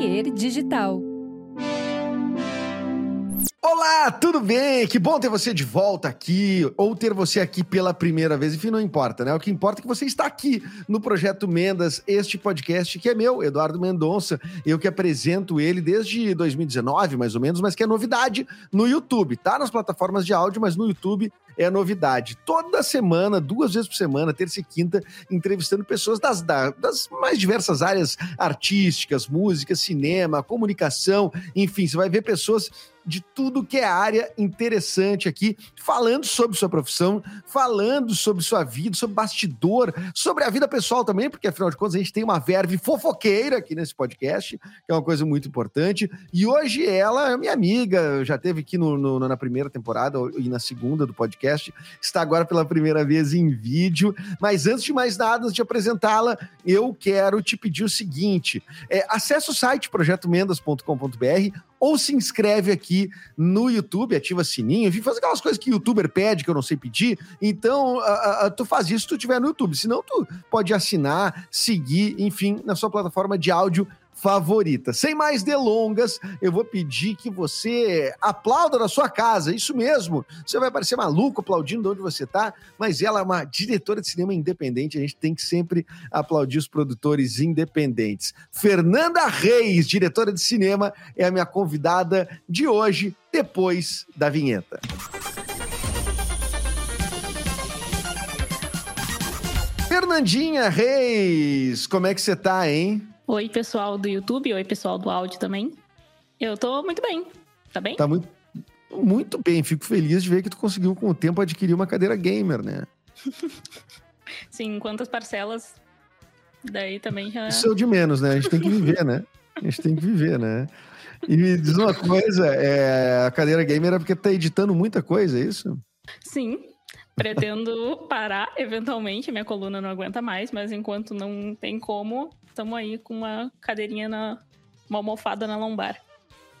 Atelier Digital. Olá, tudo bem? Que bom ter você de volta aqui, ou ter você aqui pela primeira vez. Enfim, não importa, né? O que importa é que você está aqui no Projeto Mendas, este podcast que é meu, Eduardo Mendonça. Eu que apresento ele desde 2019, mais ou menos, mas que é novidade no YouTube. Tá nas plataformas de áudio, mas no YouTube é novidade. Toda semana, duas vezes por semana, terça e quinta, entrevistando pessoas das, das mais diversas áreas artísticas, música, cinema, comunicação, enfim, você vai ver pessoas de tudo que é área interessante aqui, falando sobre sua profissão, falando sobre sua vida, sobre bastidor, sobre a vida pessoal também, porque afinal de contas a gente tem uma verve fofoqueira aqui nesse podcast, que é uma coisa muito importante. E hoje ela é minha amiga, já teve aqui no, no, na primeira temporada e na segunda do podcast, está agora pela primeira vez em vídeo. Mas antes de mais nada, antes de apresentá-la, eu quero te pedir o seguinte: é, acesse o site projetomendas.com.br ou se inscreve aqui no YouTube, ativa sininho, enfim, faz aquelas coisas que o youtuber pede que eu não sei pedir. Então, uh, uh, tu faz isso se tu estiver no YouTube. Senão, tu pode assinar, seguir, enfim, na sua plataforma de áudio favorita. Sem mais delongas, eu vou pedir que você aplauda na sua casa, isso mesmo. Você vai parecer maluco aplaudindo de onde você está, mas ela é uma diretora de cinema independente, a gente tem que sempre aplaudir os produtores independentes. Fernanda Reis, diretora de cinema, é a minha convidada de hoje, depois da vinheta. Fernandinha Reis, como é que você tá, hein? Oi, pessoal do YouTube, oi, pessoal do áudio também. Eu tô muito bem. Tá bem? Tá muito, muito bem. Fico feliz de ver que tu conseguiu, com o tempo, adquirir uma cadeira gamer, né? Sim, quantas parcelas? Daí também já. Isso é o de menos, né? A gente tem que viver, né? A gente tem que viver, né? E me diz uma coisa: é, a cadeira gamer é porque tá editando muita coisa, é isso? Sim. Pretendo parar eventualmente, minha coluna não aguenta mais, mas enquanto não tem como, estamos aí com uma cadeirinha na. uma almofada na lombar.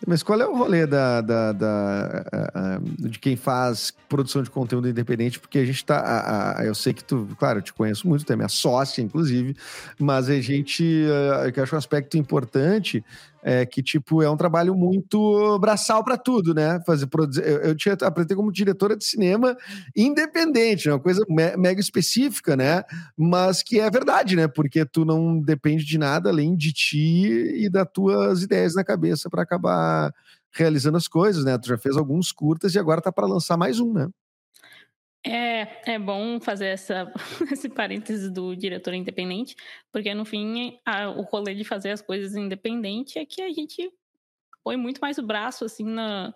Mas qual é o rolê da, da, da de quem faz produção de conteúdo independente? Porque a gente tá. eu sei que tu, claro, eu te conheço muito, tu é minha sócia, inclusive, mas a gente. Eh, eu acho um aspecto importante é, que, tipo, é um trabalho muito braçal para tudo, né? Fazer, produzir, eu, eu tinha aprendi como diretora de cinema independente, é uma coisa me, mega específica, né? Mas que é verdade, né? Porque tu não depende de nada além de ti e das tuas ideias na cabeça para acabar realizando as coisas, né? Tu já fez alguns curtas e agora tá para lançar mais um, né? É, é bom fazer essa, esse parênteses do diretor independente, porque no fim a, o rolê de fazer as coisas independente é que a gente põe muito mais o braço assim na,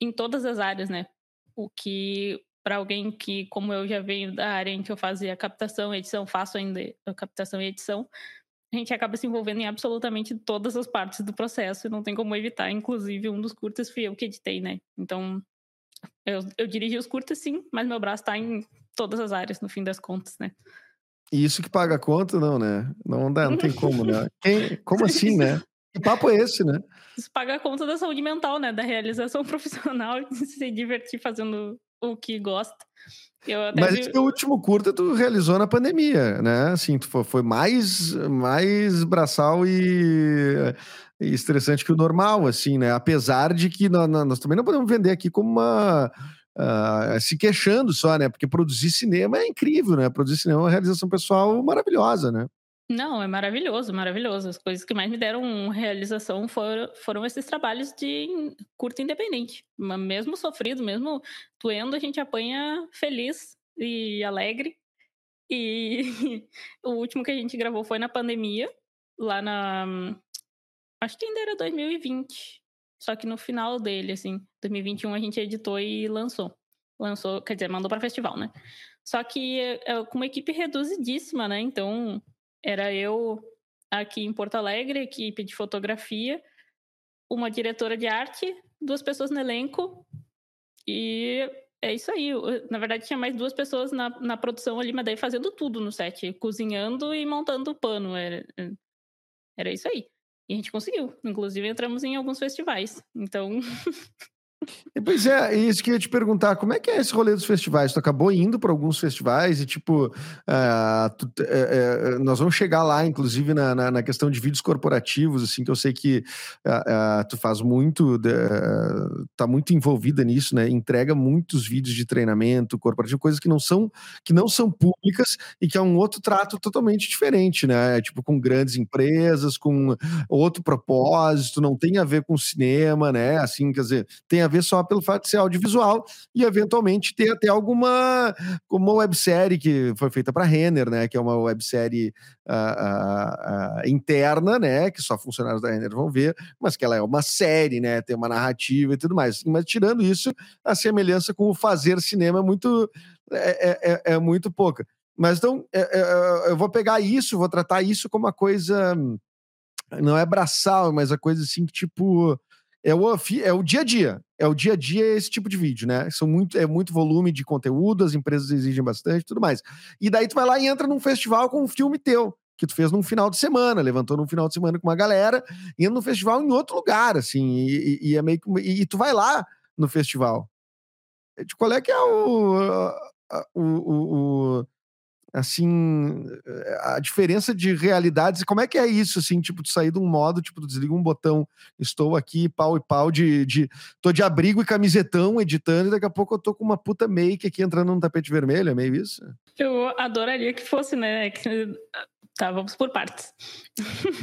em todas as áreas, né? O que para alguém que, como eu já venho da área em que eu fazia captação edição, faço ainda captação e edição, a gente acaba se envolvendo em absolutamente todas as partes do processo e não tem como evitar. Inclusive, um dos curtas fui eu que editei, né? Então, eu, eu dirigi os curtas, sim, mas meu braço tá em todas as áreas, no fim das contas, né? E isso que paga a conta, não, né? Não dá, não tem como, né? Quem, como assim, né? Que papo é esse, né? Isso paga a conta da saúde mental, né? Da realização profissional, de se divertir fazendo o que gosta. Mas vi... esse último curta tu realizou na pandemia, né? Assim, tu foi, foi mais, mais braçal e estressante que o normal, assim, né? Apesar de que nós, nós também não podemos vender aqui como uma. Uh, se queixando só, né? Porque produzir cinema é incrível, né? Produzir cinema é uma realização pessoal maravilhosa, né? Não, é maravilhoso, maravilhoso. As coisas que mais me deram realização foram, foram esses trabalhos de curta independente. Mesmo sofrido, mesmo doendo, a gente apanha feliz e alegre. E o último que a gente gravou foi na pandemia, lá na, Acho que ainda era 2020. Só que no final dele, assim, 2021 a gente editou e lançou. Lançou, quer dizer, mandou para festival, né? Só que é, é, com uma equipe reduzidíssima, né? Então, era eu aqui em Porto Alegre, equipe de fotografia, uma diretora de arte, duas pessoas no elenco e é isso aí. Na verdade, tinha mais duas pessoas na, na produção ali, mas daí fazendo tudo no set, cozinhando e montando o pano. Era, era isso aí. E a gente conseguiu. Inclusive, entramos em alguns festivais. Então. Pois é, isso que eu ia te perguntar, como é que é esse rolê dos festivais? Tu acabou indo para alguns festivais e, tipo, uh, tu, uh, uh, nós vamos chegar lá, inclusive, na, na, na, questão de vídeos corporativos, assim, que eu sei que tu faz muito, tá muito envolvida nisso, né? Entrega muitos vídeos de treinamento corporativo, coisas que não são, que não são públicas e que é um outro trato totalmente diferente, né? Tipo, com grandes empresas, com outro propósito, não tem a ver com cinema, né? Assim, quer dizer, tem a ver só pelo fato de ser audiovisual e eventualmente ter até alguma como uma websérie que foi feita para Renner, né, que é uma websérie uh, uh, uh, interna, né, que só funcionários da Renner vão ver, mas que ela é uma série, né, tem uma narrativa e tudo mais. Mas tirando isso, a semelhança com o fazer cinema é muito é, é, é, é muito pouca. Mas então é, é, eu vou pegar isso, vou tratar isso como uma coisa não é braçal, mas a coisa assim que tipo é o, é o dia a dia. É o dia a dia esse tipo de vídeo, né? São muito, é muito volume de conteúdo, as empresas exigem bastante tudo mais. E daí tu vai lá e entra num festival com um filme teu, que tu fez num final de semana, levantou num final de semana com uma galera, indo no festival em outro lugar, assim, e, e, e é meio que, e, e, tu vai lá no festival. De qual é que é o, o, o, o assim, a diferença de realidades, como é que é isso, assim, tipo, de sair de um modo, tipo, tu desliga um botão, estou aqui, pau e pau, de, de tô de abrigo e camisetão editando, e daqui a pouco eu tô com uma puta make aqui entrando num tapete vermelho, é meio isso? Eu adoraria que fosse, né, que... Tá, vamos por partes.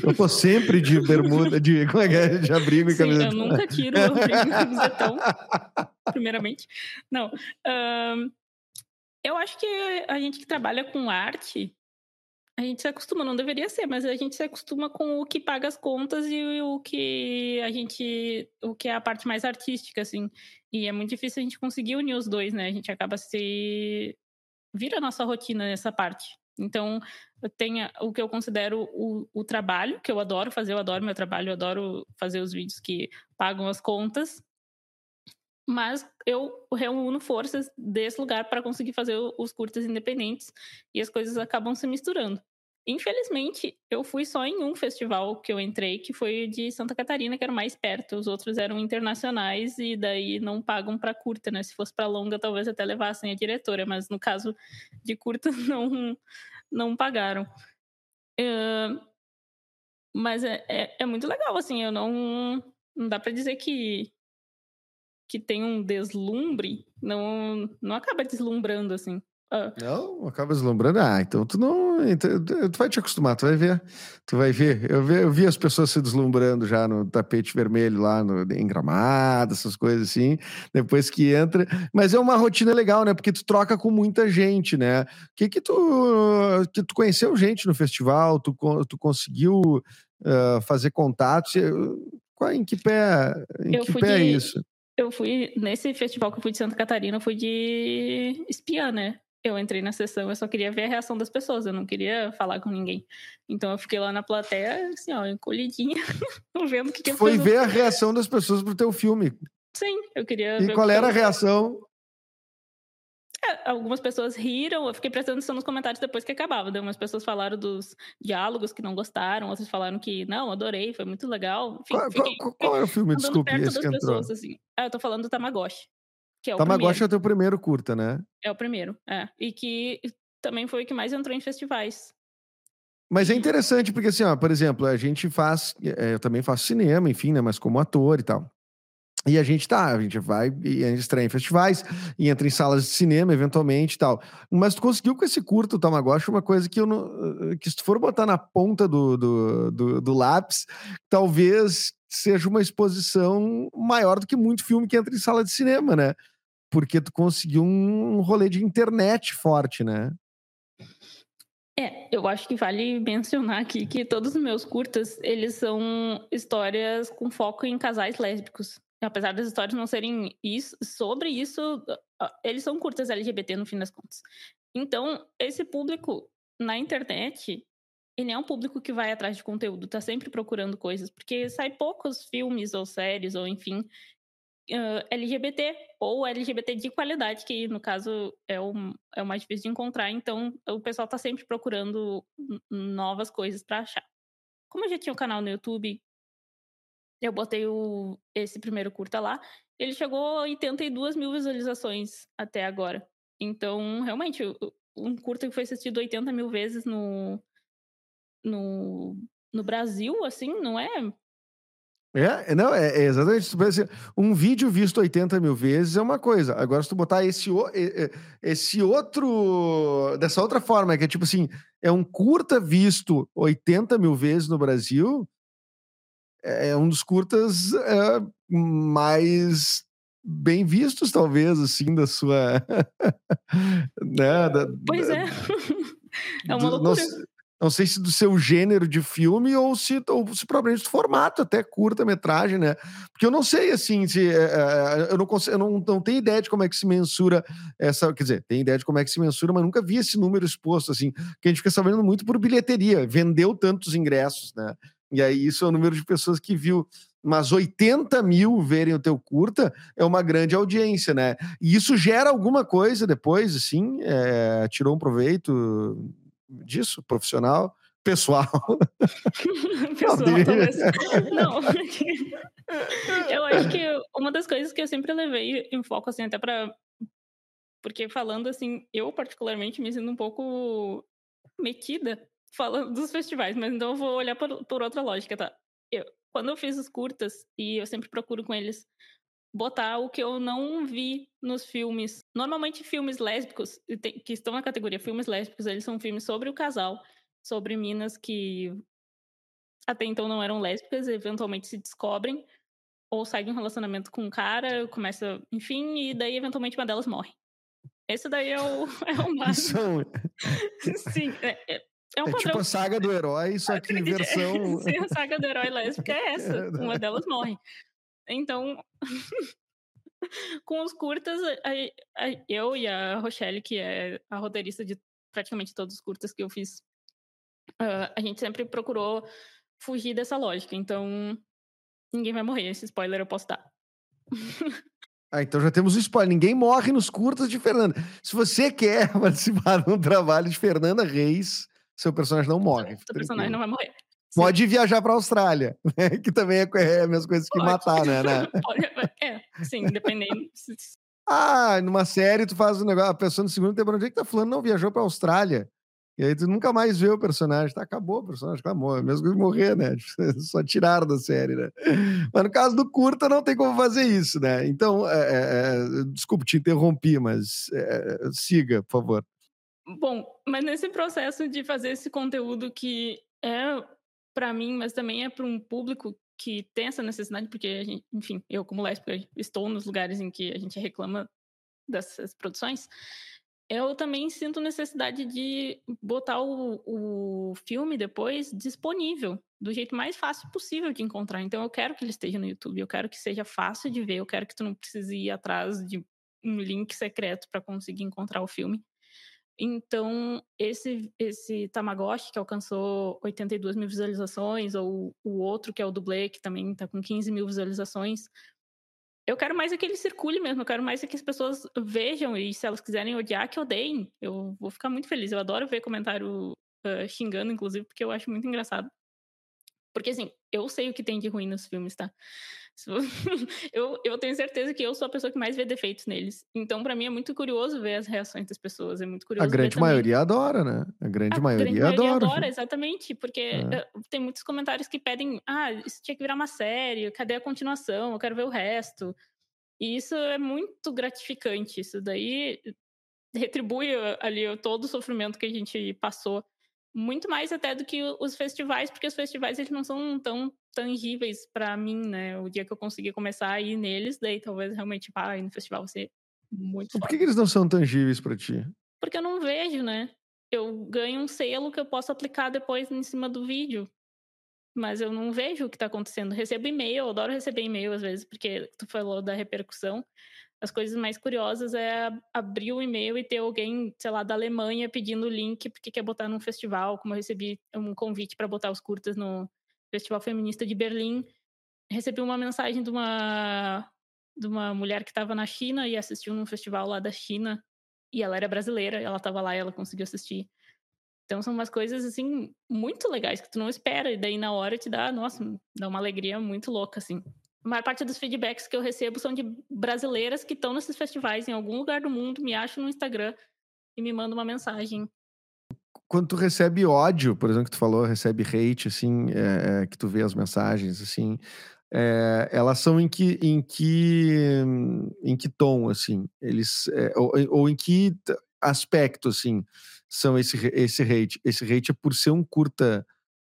Eu tô sempre de bermuda, de, como é que é? De abrigo e camisetão. eu nunca tiro o abrigo e camisetão, primeiramente. Não, um eu acho que a gente que trabalha com arte, a gente se acostuma, não deveria ser, mas a gente se acostuma com o que paga as contas e o que a gente, o que é a parte mais artística, assim. E é muito difícil a gente conseguir unir os dois, né? A gente acaba se vira a nossa rotina nessa parte. Então, tenho o que eu considero o, o trabalho, que eu adoro fazer, eu adoro meu trabalho, eu adoro fazer os vídeos que pagam as contas, mas eu reúno forças desse lugar para conseguir fazer os curtas independentes e as coisas acabam se misturando. Infelizmente, eu fui só em um festival que eu entrei, que foi de Santa Catarina, que era mais perto. Os outros eram internacionais e daí não pagam para curta, né? Se fosse para longa, talvez até levassem a diretora, mas no caso de curta, não, não pagaram. Uh, mas é, é, é, muito legal, assim, eu não. Não dá para dizer que que tem um deslumbre, não, não acaba deslumbrando assim. Ah. Não, acaba deslumbrando. Ah, então tu não. Então, tu vai te acostumar, tu vai ver. Tu vai ver. Eu vi, eu vi as pessoas se deslumbrando já no tapete vermelho lá no, em gramado, essas coisas assim. Depois que entra. Mas é uma rotina legal, né? Porque tu troca com muita gente, né? Que que tu. Que tu conheceu gente no festival, tu, tu conseguiu uh, fazer contatos. Qual, em que pé, em eu que pé é de... é isso? Eu fui, nesse festival que eu fui de Santa Catarina, eu fui de espiã, né? Eu entrei na sessão, eu só queria ver a reação das pessoas, eu não queria falar com ninguém. Então eu fiquei lá na plateia, assim, ó, encolhidinha, vendo o que, que Foi ver a reação das pessoas pro teu filme. Sim, eu queria e ver. E qual era a reação? É, algumas pessoas riram, eu fiquei prestando atenção nos comentários depois que acabava. Daí umas pessoas falaram dos diálogos que não gostaram, outras falaram que não, adorei, foi muito legal. Enfim, qual, fiquei, qual, qual é o filme, desculpe, esse das pessoas, assim. Ah, eu tô falando do Tamagotchi. Que é o Tamagotchi primeiro. é o teu primeiro curta, né? É o primeiro, é. E que também foi o que mais entrou em festivais. Mas é interessante porque, assim, ó, por exemplo, a gente faz, é, eu também faço cinema, enfim, né, mas como ator e tal. E a gente tá, a gente vai e estreia em festivais e entra em salas de cinema, eventualmente e tal. Mas tu conseguiu com esse curto Tamagotchi uma coisa que eu não. que se tu for botar na ponta do, do, do, do lápis, talvez seja uma exposição maior do que muito filme que entra em sala de cinema, né? Porque tu conseguiu um rolê de internet forte, né? É, eu acho que vale mencionar aqui que todos os meus curtas, eles são histórias com foco em casais lésbicos apesar das histórias não serem isso, sobre isso, eles são curtas LGBT no fim das contas. Então, esse público na internet, ele é um público que vai atrás de conteúdo, tá sempre procurando coisas, porque sai poucos filmes ou séries, ou enfim, uh, LGBT, ou LGBT de qualidade, que no caso é o, é o mais difícil de encontrar, então o pessoal tá sempre procurando novas coisas para achar. Como eu já tinha um canal no YouTube eu botei o, esse primeiro curta lá. ele chegou a 82 mil visualizações até agora. Então, realmente, um curta que foi assistido 80 mil vezes no, no, no Brasil, assim, não é é, não, é, é exatamente. Um vídeo visto 80 mil vezes é uma coisa. Agora, se tu botar esse, esse outro. dessa outra forma, que é tipo assim, é um curta visto 80 mil vezes no Brasil, é, é um dos curtas é, mais bem vistos, talvez, assim, da sua. né, da, pois da, é. É uma loucura. Não sei se do seu gênero de filme ou se, ou se provavelmente do formato, até curta-metragem, né? Porque eu não sei, assim, se. É, eu, não, consigo, eu não, não tenho ideia de como é que se mensura essa. Quer dizer, tem ideia de como é que se mensura, mas nunca vi esse número exposto, assim. Que a gente fica sabendo muito por bilheteria. Vendeu tantos ingressos, né? E aí, isso é o número de pessoas que viu mas 80 mil verem o teu curta é uma grande audiência, né? E isso gera alguma coisa depois, assim? É, tirou um proveito? disso, profissional, pessoal. pessoal, talvez. Não, eu acho que uma das coisas que eu sempre levei em foco, assim, até para Porque falando assim, eu particularmente me sinto um pouco metida falando dos festivais, mas então eu vou olhar por, por outra lógica, tá? Eu, quando eu fiz os curtas, e eu sempre procuro com eles botar o que eu não vi nos filmes. Normalmente filmes lésbicos, que estão na categoria filmes lésbicos, eles são filmes sobre o casal, sobre minas que até então não eram lésbicas, eventualmente se descobrem ou saem de um relacionamento com um cara, começa, enfim, e daí eventualmente uma delas morre. Esse daí é o, é o máximo. Sim, é, é, é um é tipo a saga do herói, só que em versão. Sim, a saga do herói lésbica é essa. É, uma delas morre. Então, com os curtas, a, a, eu e a Rochelle, que é a roteirista de praticamente todos os curtas que eu fiz, uh, a gente sempre procurou fugir dessa lógica. Então, ninguém vai morrer. Esse spoiler eu posso dar. Ah, então já temos o spoiler. Ninguém morre nos curtas de Fernanda. Se você quer participar de um trabalho de Fernanda Reis, seu personagem não morre. Seu personagem não vai morrer. Pode viajar para a Austrália, né? que também é, é as mesmas coisas que Pode. matar, né? né? Pode, é, sim, dependendo. ah, numa série tu faz um negócio, a pessoa no segundo tempo, onde é que tá falando? Não, viajou para a Austrália. E aí tu nunca mais vê o personagem. Tá, acabou o personagem, acabou. É mesmo que morrer, né? Só tiraram da série, né? Mas no caso do curta, não tem como fazer isso, né? Então, é, é, é desculpe, te interrompi, mas é, siga, por favor. Bom, mas nesse processo de fazer esse conteúdo que é para mim, mas também é para um público que tem essa necessidade, porque gente, enfim, eu como lésbica estou nos lugares em que a gente reclama dessas produções. Eu também sinto necessidade de botar o, o filme depois disponível do jeito mais fácil possível de encontrar. Então eu quero que ele esteja no YouTube, eu quero que seja fácil de ver, eu quero que tu não precise ir atrás de um link secreto para conseguir encontrar o filme. Então, esse, esse Tamagotchi, que alcançou 82 mil visualizações, ou o outro, que é o dublê, que também está com 15 mil visualizações, eu quero mais é que ele circule mesmo, eu quero mais é que as pessoas vejam, e se elas quiserem odiar, que odeiem. Eu vou ficar muito feliz. Eu adoro ver comentário uh, xingando, inclusive, porque eu acho muito engraçado. Porque, assim, eu sei o que tem de ruim nos filmes, tá? eu, eu tenho certeza que eu sou a pessoa que mais vê defeitos neles. Então, para mim, é muito curioso ver as reações das pessoas. É muito curioso. A grande maioria adora, né? A grande a maioria grande maioria adora. adora, exatamente. Porque é. Eh, tem muitos comentários que pedem: ah, isso tinha que virar uma série, cadê a continuação? Eu quero ver o resto. E isso é muito gratificante. Isso daí retribui eh, ali todo o sofrimento que a gente passou muito mais até do que os festivais, porque os festivais eles não são tão tangíveis para mim, né? O dia que eu conseguir começar a ir neles, daí talvez realmente pá, ir no festival vai ser muito Por que, que eles não são tangíveis para ti? Porque eu não vejo, né? Eu ganho um selo que eu posso aplicar depois em cima do vídeo. Mas eu não vejo o que está acontecendo. Recebo e-mail, eu adoro receber e-mail às vezes, porque tu falou da repercussão as coisas mais curiosas é abrir o e-mail e ter alguém, sei lá, da Alemanha pedindo o link porque quer botar num festival, como eu recebi um convite para botar os curtas no Festival Feminista de Berlim. Recebi uma mensagem de uma de uma mulher que estava na China e assistiu num festival lá da China e ela era brasileira, ela estava lá e ela conseguiu assistir. Então são umas coisas assim muito legais que tu não espera e daí na hora te dá, nossa, dá uma alegria muito louca assim. A maior parte dos feedbacks que eu recebo são de brasileiras que estão nesses festivais em algum lugar do mundo, me acham no Instagram e me mandam uma mensagem. Quando tu recebe ódio, por exemplo, que tu falou, recebe hate, assim, é, é, que tu vê as mensagens, assim, é, elas são em que, em que, em que tom, assim, eles, é, ou, ou, em que aspecto, assim, são esse, esse hate? Esse hate é por ser um curta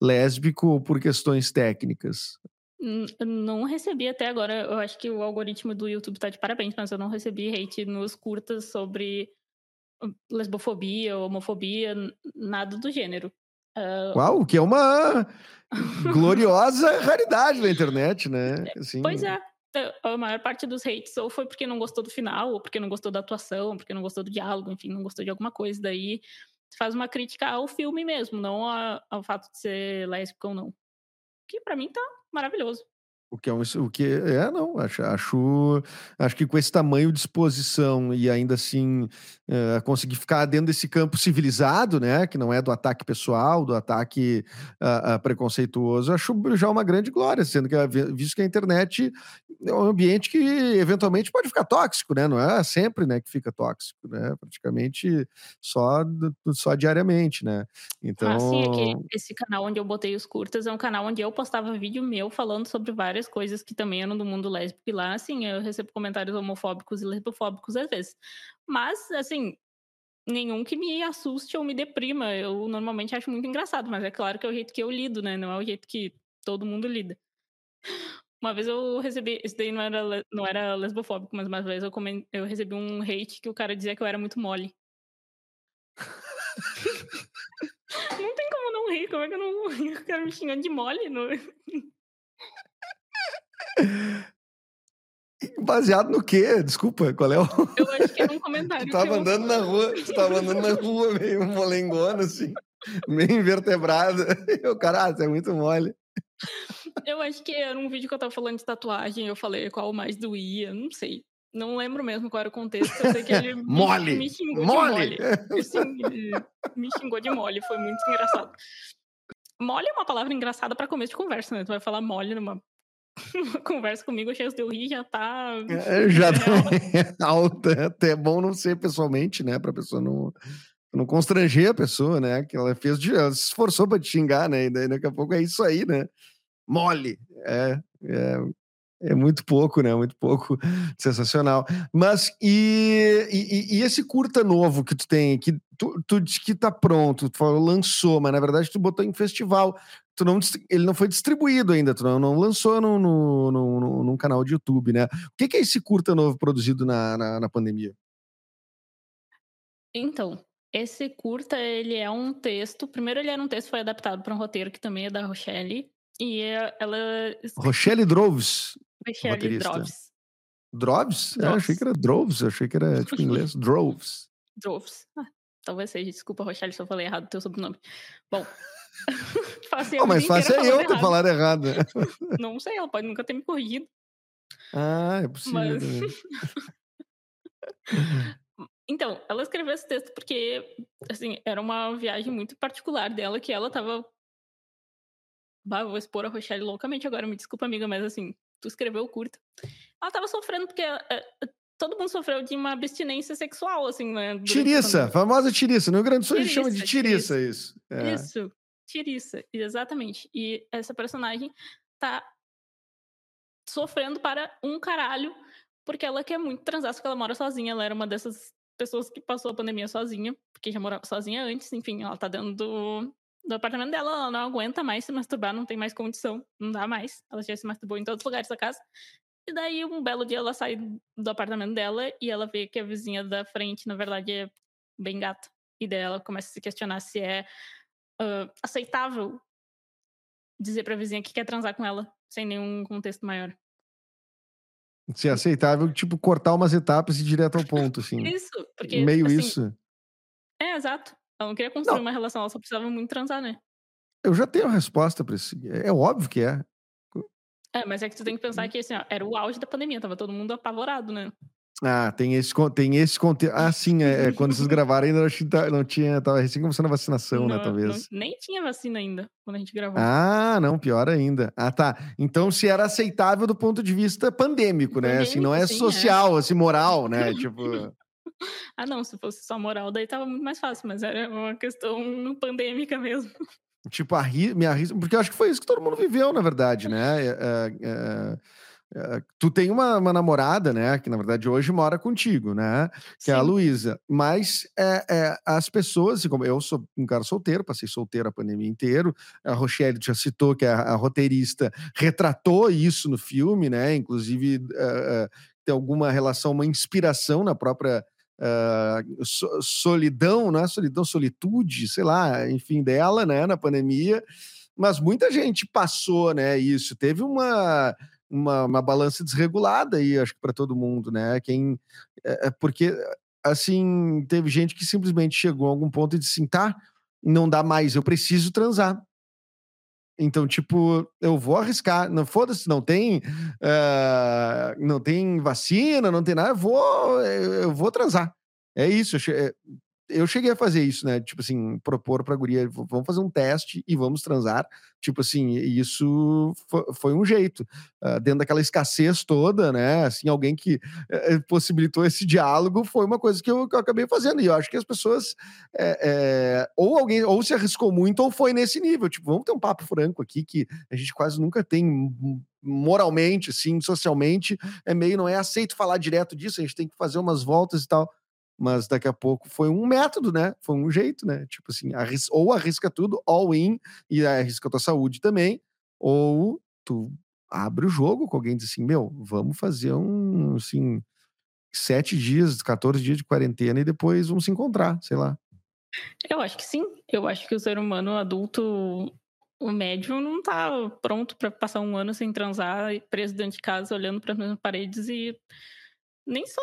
lésbico ou por questões técnicas? Não recebi até agora. Eu acho que o algoritmo do YouTube tá de parabéns, mas eu não recebi hate nos curtas sobre hum, lesbofobia, homofobia, nada do gênero. Uh... Uau, que é uma gloriosa raridade na internet, né? É, assim... Pois é. A maior parte dos hates ou foi porque não gostou do final, ou porque não gostou da atuação, ou porque não gostou do diálogo, enfim, não gostou de alguma coisa. Daí faz uma crítica ao filme mesmo, não ao fato de ser lésbico ou não. Que para mim tá maravilhoso. O que é um, o que é, não, acho, acho, acho que com esse tamanho de exposição e ainda assim uh, conseguir ficar dentro desse campo civilizado, né, que não é do ataque pessoal, do ataque uh, uh, preconceituoso, acho já uma grande glória, sendo que visto que a internet é um ambiente que eventualmente pode ficar tóxico, né, não é sempre, né, que fica tóxico, né, praticamente só, só diariamente, né, então... Ah, sim, aqui, esse canal onde eu botei os curtas é um canal onde eu postava vídeo meu falando sobre várias várias coisas que também eram do mundo lésbico. E lá, assim, eu recebo comentários homofóbicos e lesbofóbicos às vezes. Mas, assim, nenhum que me assuste ou me deprima. Eu normalmente acho muito engraçado, mas é claro que é o jeito que eu lido, né? Não é o jeito que todo mundo lida. Uma vez eu recebi, isso daí não era, não era lesbofóbico, mas uma vez eu, coment, eu recebi um hate que o cara dizia que eu era muito mole. não tem como não rir, como é que eu não rir? O cara me xingando de mole. No... Baseado no quê? Desculpa, qual é o. Eu acho que é um comentário. tu tava andando na rua, tu tava andando na rua meio molengona, assim, meio invertebrada. E o cara, ah, você é muito mole. Eu acho que era um vídeo que eu tava falando de tatuagem, eu falei qual mais doía, não sei. Não lembro mesmo qual era o contexto, eu sei que ele mole! me, xingou mole! de mole. Me xingou de mole, foi muito engraçado. Mole é uma palavra engraçada para começo de conversa, né? Tu vai falar mole numa conversa comigo, o chance de eu rir já tá. É, já tá alta. Até é bom não ser pessoalmente, né? Pra pessoa não, não constranger a pessoa, né? Que ela fez. Ela se esforçou pra te xingar, né? E daí daqui a pouco é isso aí, né? Mole. É. é é muito pouco, né? Muito pouco sensacional. Mas e, e, e, esse curta novo que tu tem, que tu, tu disse que tá pronto, tu falou, lançou, mas na verdade tu botou em festival. Tu não, ele não foi distribuído ainda, tu não, não lançou no, no, no, num canal de YouTube, né? O que, que é esse curta novo produzido na, na, na pandemia? Então, esse curta, ele é um texto. Primeiro, ele era um texto, foi adaptado para um roteiro que também é da Rochelle. E é, ela. Rochelle Droves. Rochelle Droves. Droves? Eu achei que era Droves, eu achei que era tipo em inglês. Droves. Droves. Ah, talvez seja. Desculpa, Rochelle, se eu falei errado o teu sobrenome. Bom. oh, mas fácil é eu ter falado errado. Não sei, ela pode nunca ter me corrigido. Ah, é possível. Mas... então, ela escreveu esse texto porque, assim, era uma viagem muito particular dela que ela tava. Bah, vou expor a Rochelle loucamente agora, me desculpa, amiga, mas assim, tu escreveu curta. Ela tava sofrendo porque é, todo mundo sofreu de uma abstinência sexual, assim, né? Tiriça, famosa tiriça. No Rio Grande do Sul a gente chama de tiriça, tiriça. isso. É. Isso, tiriça, exatamente. E essa personagem tá sofrendo para um caralho porque ela quer muito transar, só que ela mora sozinha. Ela era uma dessas pessoas que passou a pandemia sozinha, porque já morava sozinha antes, enfim, ela tá dentro do, do apartamento dela, ela não aguenta mais se masturbar, não tem mais condição, não dá mais. Ela já se masturbou em todos os lugares da casa. E daí, um belo dia, ela sai do apartamento dela e ela vê que a vizinha da frente, na verdade, é bem gata. E daí ela começa a se questionar se é uh, aceitável dizer pra vizinha que quer transar com ela, sem nenhum contexto maior. Se é aceitável, tipo, cortar umas etapas e ir direto ao ponto, assim. Isso, porque. Meio assim, isso. É, exato. Ela não queria construir não. uma relação, ela só precisava muito transar, né? Eu já tenho a resposta para isso. É óbvio que é. É, mas é que tu tem que pensar que assim, ó, era o auge da pandemia, tava todo mundo apavorado, né? Ah, tem esse, tem esse conteúdo. Ah, sim, é, é, quando vocês gravaram ainda não, não tinha, tava recém começando a vacinação, né, não, né, talvez. Não, nem tinha vacina ainda quando a gente gravou. Ah, não, pior ainda. Ah, tá. Então se era aceitável do ponto de vista pandêmico, né? Pandêmico, assim, não é sim, é. social, é. assim, moral, né? tipo. Ah, não, se fosse só moral, daí tava muito mais fácil, mas era uma questão pandêmica mesmo. Tipo, a ri... me arrisco, porque eu acho que foi isso que todo mundo viveu, na verdade, né? É, é, é eh, tu tem uma, uma, namorada, né? Que na verdade hoje mora contigo, né? Que Sim. é a Luísa. Mas é, é, as pessoas, assim como eu sou um cara solteiro, passei solteiro a pandemia inteiro. A Rochelle já citou que a, a roteirista retratou isso no filme, né? Inclusive uh, tem alguma relação, uma inspiração na própria uh, so, solidão, não é solidão, solitude, sei lá, enfim, dela, né? Na pandemia. Mas muita gente passou, né? Isso. Teve uma uma, uma balança desregulada aí, acho que para todo mundo, né? Quem é, é, porque assim teve gente que simplesmente chegou a algum ponto e disse assim, tá, não dá mais, eu preciso transar. Então, tipo, eu vou arriscar. Não foda-se, não tem, uh, não tem vacina, não tem nada. Eu vou, eu vou transar. É isso. Eu cheguei a fazer isso, né? Tipo assim, propor pra guria, vamos fazer um teste e vamos transar. Tipo assim, isso foi, um jeito. Uh, dentro daquela escassez toda, né? Assim, alguém que uh, possibilitou esse diálogo foi uma coisa que eu, que eu, acabei fazendo. E eu acho que as pessoas, é, é, ou alguém, ou se arriscou muito, ou foi nesse nível. Tipo, vamos ter um papo franco aqui que a gente quase nunca tem moralmente, assim, socialmente, é meio, não é aceito falar direto disso, a gente tem que fazer umas voltas e tal mas daqui a pouco foi um método, né? Foi um jeito, né? Tipo assim, arris ou arrisca tudo, all in, e arrisca tua saúde também, ou tu abre o jogo com alguém e diz assim, meu, vamos fazer um, assim, sete dias, 14 dias de quarentena e depois vamos se encontrar, sei lá. Eu acho que sim. Eu acho que o ser humano adulto, o médium, não tá pronto para passar um ano sem transar, preso dentro de casa, olhando para as mesmas paredes e nem só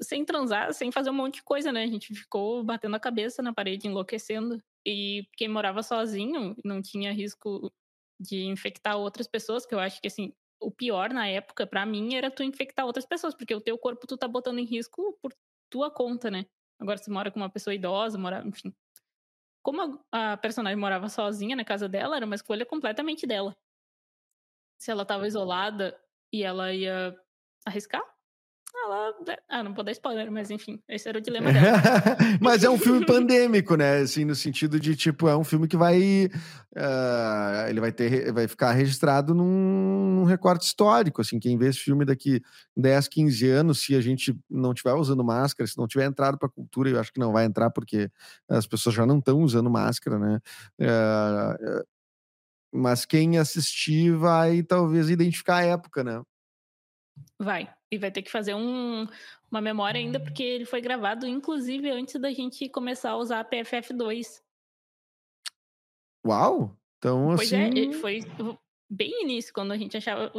sem transar, sem fazer um monte de coisa, né? A gente ficou batendo a cabeça na parede, enlouquecendo. E quem morava sozinho não tinha risco de infectar outras pessoas, que eu acho que assim, o pior na época para mim era tu infectar outras pessoas, porque o teu corpo tu tá botando em risco por tua conta, né? Agora se mora com uma pessoa idosa, mora, enfim. Como a, a personagem morava sozinha na casa dela, era uma escolha completamente dela. Se ela tava isolada e ela ia arriscar, ela. Ah, não vou dar spoiler, mas enfim, esse era o dilema dela. mas é um filme pandêmico, né? Assim, no sentido de, tipo, é um filme que vai. Uh, ele vai ter, vai ficar registrado num, num, recorte histórico. Assim, quem vê esse filme daqui 10, 15 anos, se a gente não estiver usando máscara, se não tiver entrado para a cultura, eu acho que não vai entrar, porque as pessoas já não estão usando máscara, né? Uh, mas quem assistir vai talvez identificar a época, né? Vai. E vai ter que fazer um, uma memória ainda, porque ele foi gravado, inclusive, antes da gente começar a usar a PFF2. Uau! Então, pois é, assim... é, foi bem início, quando a gente achava.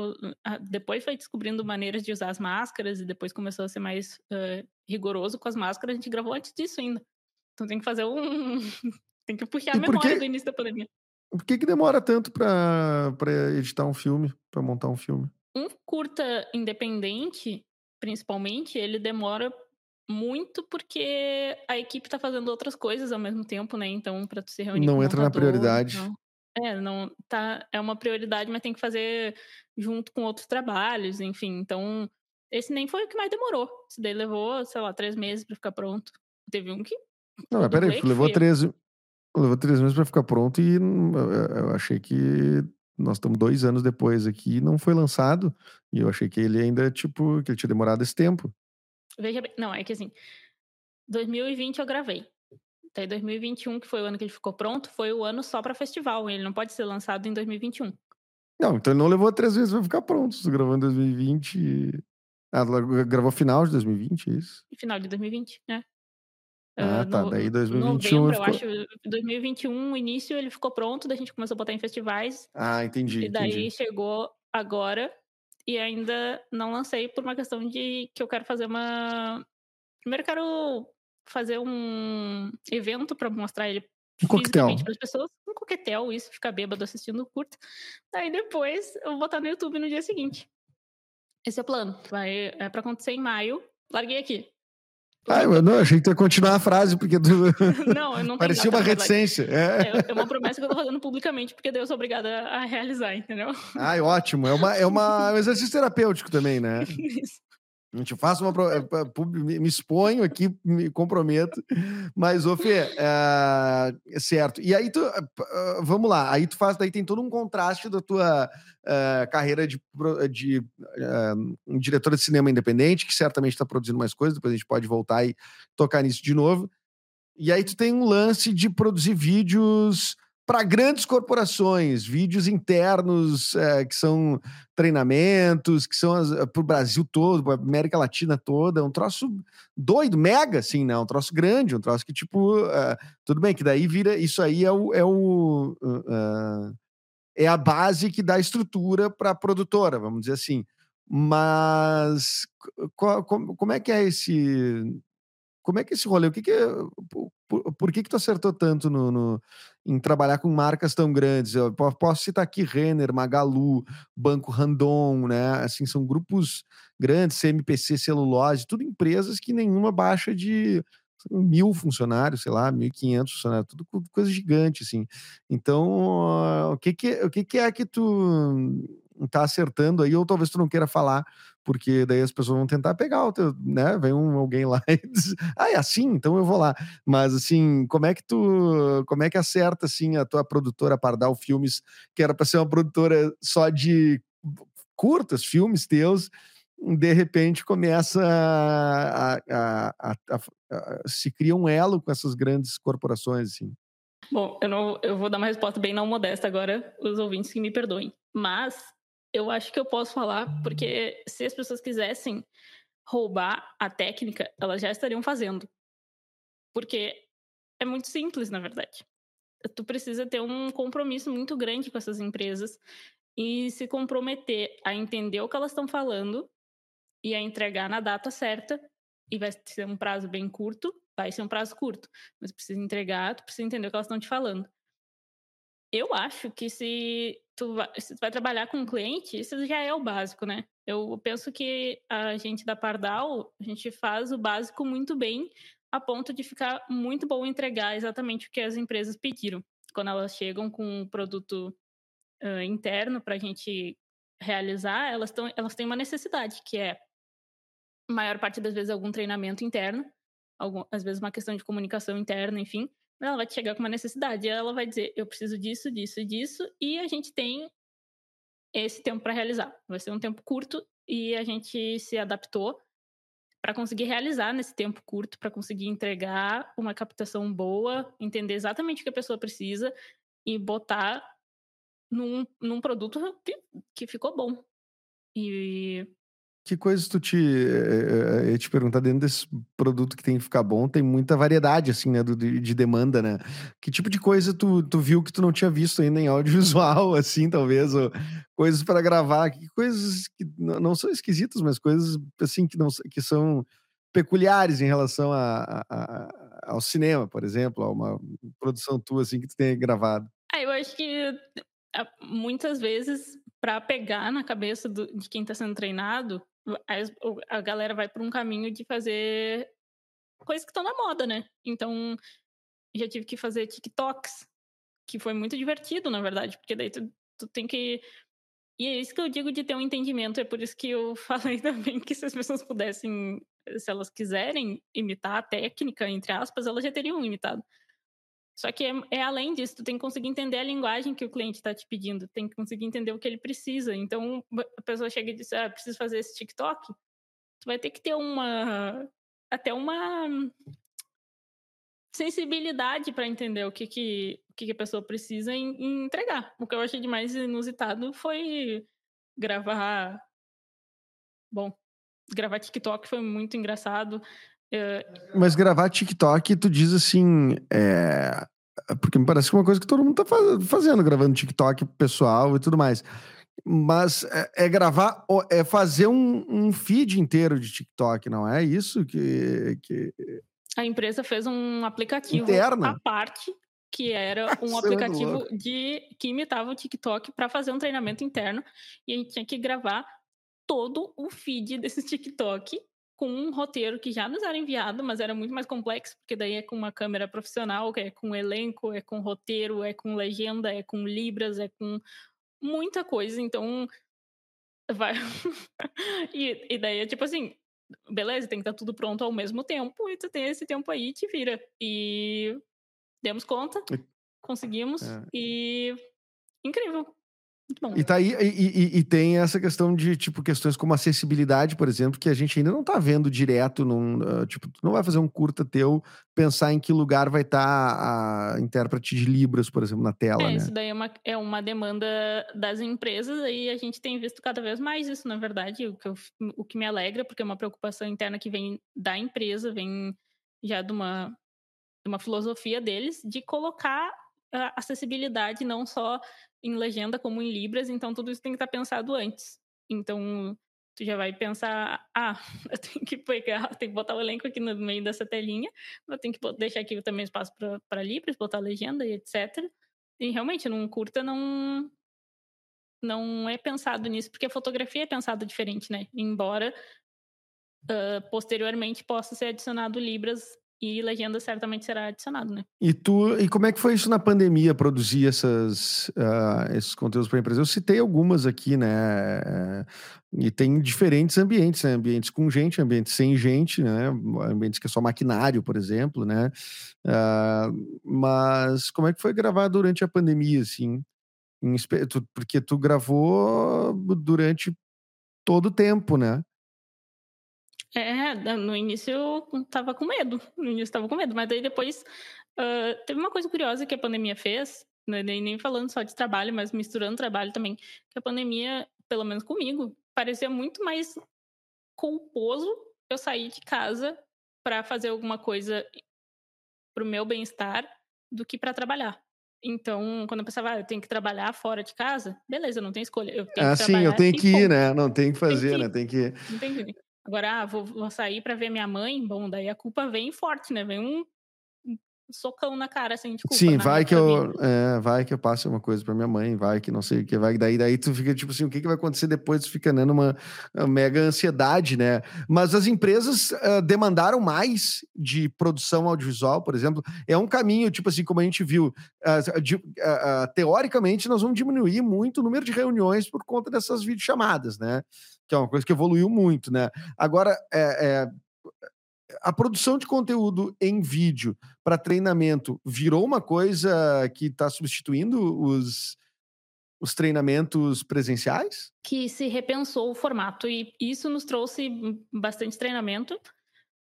Depois foi descobrindo maneiras de usar as máscaras e depois começou a ser mais uh, rigoroso com as máscaras. A gente gravou antes disso ainda. Então tem que fazer um. tem que puxar a memória do início da pandemia. Por que, que demora tanto para editar um filme, para montar um filme? Um curta independente, principalmente, ele demora muito porque a equipe tá fazendo outras coisas ao mesmo tempo, né? Então, para tu se reunir Não entra na prioridade. Não. É, não tá, é uma prioridade, mas tem que fazer junto com outros trabalhos, enfim. Então, esse nem foi o que mais demorou. Esse daí levou, sei lá, três meses para ficar pronto. Teve um que. Não, mas peraí, levou três, levou três meses para ficar pronto e eu achei que nós estamos dois anos depois aqui não foi lançado. E eu achei que ele ainda, tipo, que ele tinha demorado esse tempo. Veja bem, não, é que assim, 2020 eu gravei. Até 2021, que foi o ano que ele ficou pronto, foi o ano só para festival. Ele não pode ser lançado em 2021. Não, então ele não levou três vezes para ficar pronto. Você gravou em 2020. Ah, gravou final de 2020, é isso? Final de 2020, né? Ah, uh, tá. No, Daí 2021. Novembro, ficou... eu acho. 2021, início, ele ficou pronto, daí a gente começou a botar em festivais. Ah, entendi. E daí entendi. chegou agora e ainda não lancei por uma questão de que eu quero fazer uma. Primeiro eu quero fazer um evento para mostrar ele um coquetel para as pessoas. Um coquetel, isso, ficar bêbado assistindo o curto. Daí depois eu vou botar no YouTube no dia seguinte. Esse é o plano. Vai, é para acontecer em maio Larguei aqui. Ah, eu não, achei que ia continuar a frase, porque tu... Não, eu não Parecia uma reticência. É. é. uma promessa que eu tô fazendo publicamente, porque Deus é obrigada a realizar, entendeu? Ai, ótimo. É, uma, é uma, um exercício terapêutico também, né? Isso. A gente faz uma. Eh, me exponho aqui, me comprometo. Mas, ô Fê, é, certo. E aí tu. Eh, vamos lá. Aí tu faz. Daí tem todo um contraste da tua carreira de, de um diretora de cinema independente, que certamente está produzindo mais coisas. Depois a gente pode voltar e tocar nisso de novo. E aí tu tem um lance de produzir vídeos para grandes corporações, vídeos internos é, que são treinamentos, que são eh, para o Brasil todo, para América Latina toda, é um troço doido, mega, assim, né? Um troço grande, um troço que, tipo, uh, tudo bem, que daí vira, isso aí é o. É, o, é a base que dá estrutura para a produtora, vamos dizer assim. Mas como é que é esse como é que esse rolê? O que, que por, por, que, que tu acertou tanto no, no, em trabalhar com marcas tão grandes? Eu posso citar aqui Renner, Magalu, Banco Randon, né? Assim, são grupos grandes, CMPC, Celulose, tudo empresas que nenhuma baixa de mil funcionários, sei lá, mil e quinhentos funcionários, tudo coisa gigante, assim. Então, o que que, o que que é que tu tá acertando aí, ou talvez tu não queira falar, porque daí as pessoas vão tentar pegar o teu, né? Vem um, alguém lá e diz, ah, é assim, então eu vou lá. Mas assim, como é que tu, como é que acerta assim a tua produtora Pardal Filmes, que era para ser uma produtora só de curtas, filmes teus, de repente começa a, a, a, a, se cria um elo com essas grandes corporações, assim. Bom, eu não, eu vou dar uma resposta bem não modesta agora, os ouvintes que me perdoem. Mas eu acho que eu posso falar, porque se as pessoas quisessem roubar a técnica, elas já estariam fazendo. Porque é muito simples, na verdade. Tu precisa ter um compromisso muito grande com essas empresas e se comprometer a entender o que elas estão falando e a entregar na data certa. E vai ser um prazo bem curto, vai ser um prazo curto, mas precisa entregar, tu precisa entender o que elas estão te falando. Eu acho que se tu vai, se tu vai trabalhar com um cliente, isso já é o básico, né? Eu penso que a gente da Pardal, a gente faz o básico muito bem, a ponto de ficar muito bom entregar exatamente o que as empresas pediram. Quando elas chegam com um produto uh, interno para a gente realizar, elas, tão, elas têm uma necessidade, que é, maior parte das vezes, algum treinamento interno, algum, às vezes uma questão de comunicação interna, enfim, ela vai te chegar com uma necessidade. Ela vai dizer: eu preciso disso, disso e disso, e a gente tem esse tempo para realizar. Vai ser um tempo curto e a gente se adaptou para conseguir realizar nesse tempo curto, para conseguir entregar uma captação boa, entender exatamente o que a pessoa precisa e botar num, num produto que, que ficou bom. E que coisas tu te. Eu ia te perguntar, dentro desse produto que tem que ficar bom, tem muita variedade, assim, né, do, de demanda, né? Que tipo de coisa tu, tu viu que tu não tinha visto ainda em audiovisual, assim, talvez, ou coisas para gravar, que coisas que não são esquisitas, mas coisas, assim, que, não, que são peculiares em relação a, a, a, ao cinema, por exemplo, a uma produção tua, assim, que tu tenha gravado. Ah, eu acho que muitas vezes para pegar na cabeça do, de quem está sendo treinado, a, a galera vai por um caminho de fazer coisas que estão na moda, né? Então, já tive que fazer TikToks, que foi muito divertido, na verdade, porque daí tu, tu tem que. E é isso que eu digo de ter um entendimento, é por isso que eu falei também que se as pessoas pudessem, se elas quiserem imitar a técnica, entre aspas, elas já teriam imitado. Só que é, é, além disso, tu tem que conseguir entender a linguagem que o cliente está te pedindo, tem que conseguir entender o que ele precisa. Então, a pessoa chega e diz, ah, preciso fazer esse TikTok. Tu vai ter que ter uma até uma sensibilidade para entender o que, que, o que, que a pessoa precisa em, em entregar. O que eu achei de mais inusitado foi gravar. Bom, gravar TikTok foi muito engraçado. Mas gravar TikTok, tu diz assim. É... Porque me parece que é uma coisa que todo mundo tá fazendo, gravando TikTok pessoal e tudo mais. Mas é, é gravar, é fazer um, um, feed inteiro de TikTok, não é isso que. que... A empresa fez um aplicativo Interna. à parte que era um aplicativo de que imitava o TikTok para fazer um treinamento interno e a gente tinha que gravar todo o feed desse TikTok com um roteiro que já nos era enviado, mas era muito mais complexo, porque daí é com uma câmera profissional, é com elenco, é com roteiro, é com legenda, é com libras, é com muita coisa. Então, vai. e, e daí é tipo assim, beleza, tem que estar tudo pronto ao mesmo tempo, e tu tem esse tempo aí te vira. E demos conta, conseguimos, é. e incrível. E, tá aí, e, e, e, tem essa questão de, tipo, questões como acessibilidade, por exemplo, que a gente ainda não tá vendo direto num. Uh, tipo, tu não vai fazer um curta teu pensar em que lugar vai estar tá a intérprete de Libras, por exemplo, na tela. É, né? isso daí é uma, é uma demanda das empresas e a gente tem visto cada vez mais isso, na verdade, o que, eu, o que me alegra, porque é uma preocupação interna que vem da empresa, vem já de uma, de uma filosofia deles de colocar acessibilidade não só em legenda como em libras, então tudo isso tem que estar pensado antes. Então, tu já vai pensar, ah, eu tenho que pegar, tenho que botar o elenco aqui no meio dessa telinha, eu tenho que deixar aqui também espaço para libras, botar legenda e etc. E realmente, num curta não não é pensado nisso, porque a fotografia é pensada diferente, né? Embora uh, posteriormente possa ser adicionado libras e legenda certamente será adicionado, né? E tu, e como é que foi isso na pandemia, produzir essas, uh, esses conteúdos para a empresa? Eu citei algumas aqui, né? E tem diferentes ambientes, né? Ambientes com gente, ambientes sem gente, né? Ambientes que é só maquinário, por exemplo, né? Uh, mas como é que foi gravar durante a pandemia, assim? Porque tu gravou durante todo o tempo, né? É, no início eu tava com medo. No início eu tava com medo, mas daí depois uh, teve uma coisa curiosa que a pandemia fez, né, nem, nem falando só de trabalho, mas misturando trabalho também, que a pandemia, pelo menos comigo, parecia muito mais culposo eu sair de casa para fazer alguma coisa pro meu bem-estar do que para trabalhar. Então, quando eu pensava, ah, eu tenho que trabalhar fora de casa, beleza, eu não tenho escolha. Eu tenho ah, sim, eu tenho que ir, né? Não tem que fazer, tem que né? Tem que. Não tem que ir. Agora, ah, vou, vou sair para ver minha mãe, bom, daí a culpa vem forte, né? Vem um, socão na cara, assim, de culpa. Sim, vai que eu, é, vai que eu passe uma coisa para minha mãe, vai que não sei o que, vai daí, daí tu fica tipo assim, o que, que vai acontecer depois? Tu fica né, numa mega ansiedade, né? Mas as empresas uh, demandaram mais de produção audiovisual, por exemplo, é um caminho, tipo assim, como a gente viu, uh, de, uh, teoricamente nós vamos diminuir muito o número de reuniões por conta dessas videochamadas, né? que é uma coisa que evoluiu muito, né? Agora, é, é, a produção de conteúdo em vídeo para treinamento virou uma coisa que está substituindo os, os treinamentos presenciais? Que se repensou o formato e isso nos trouxe bastante treinamento,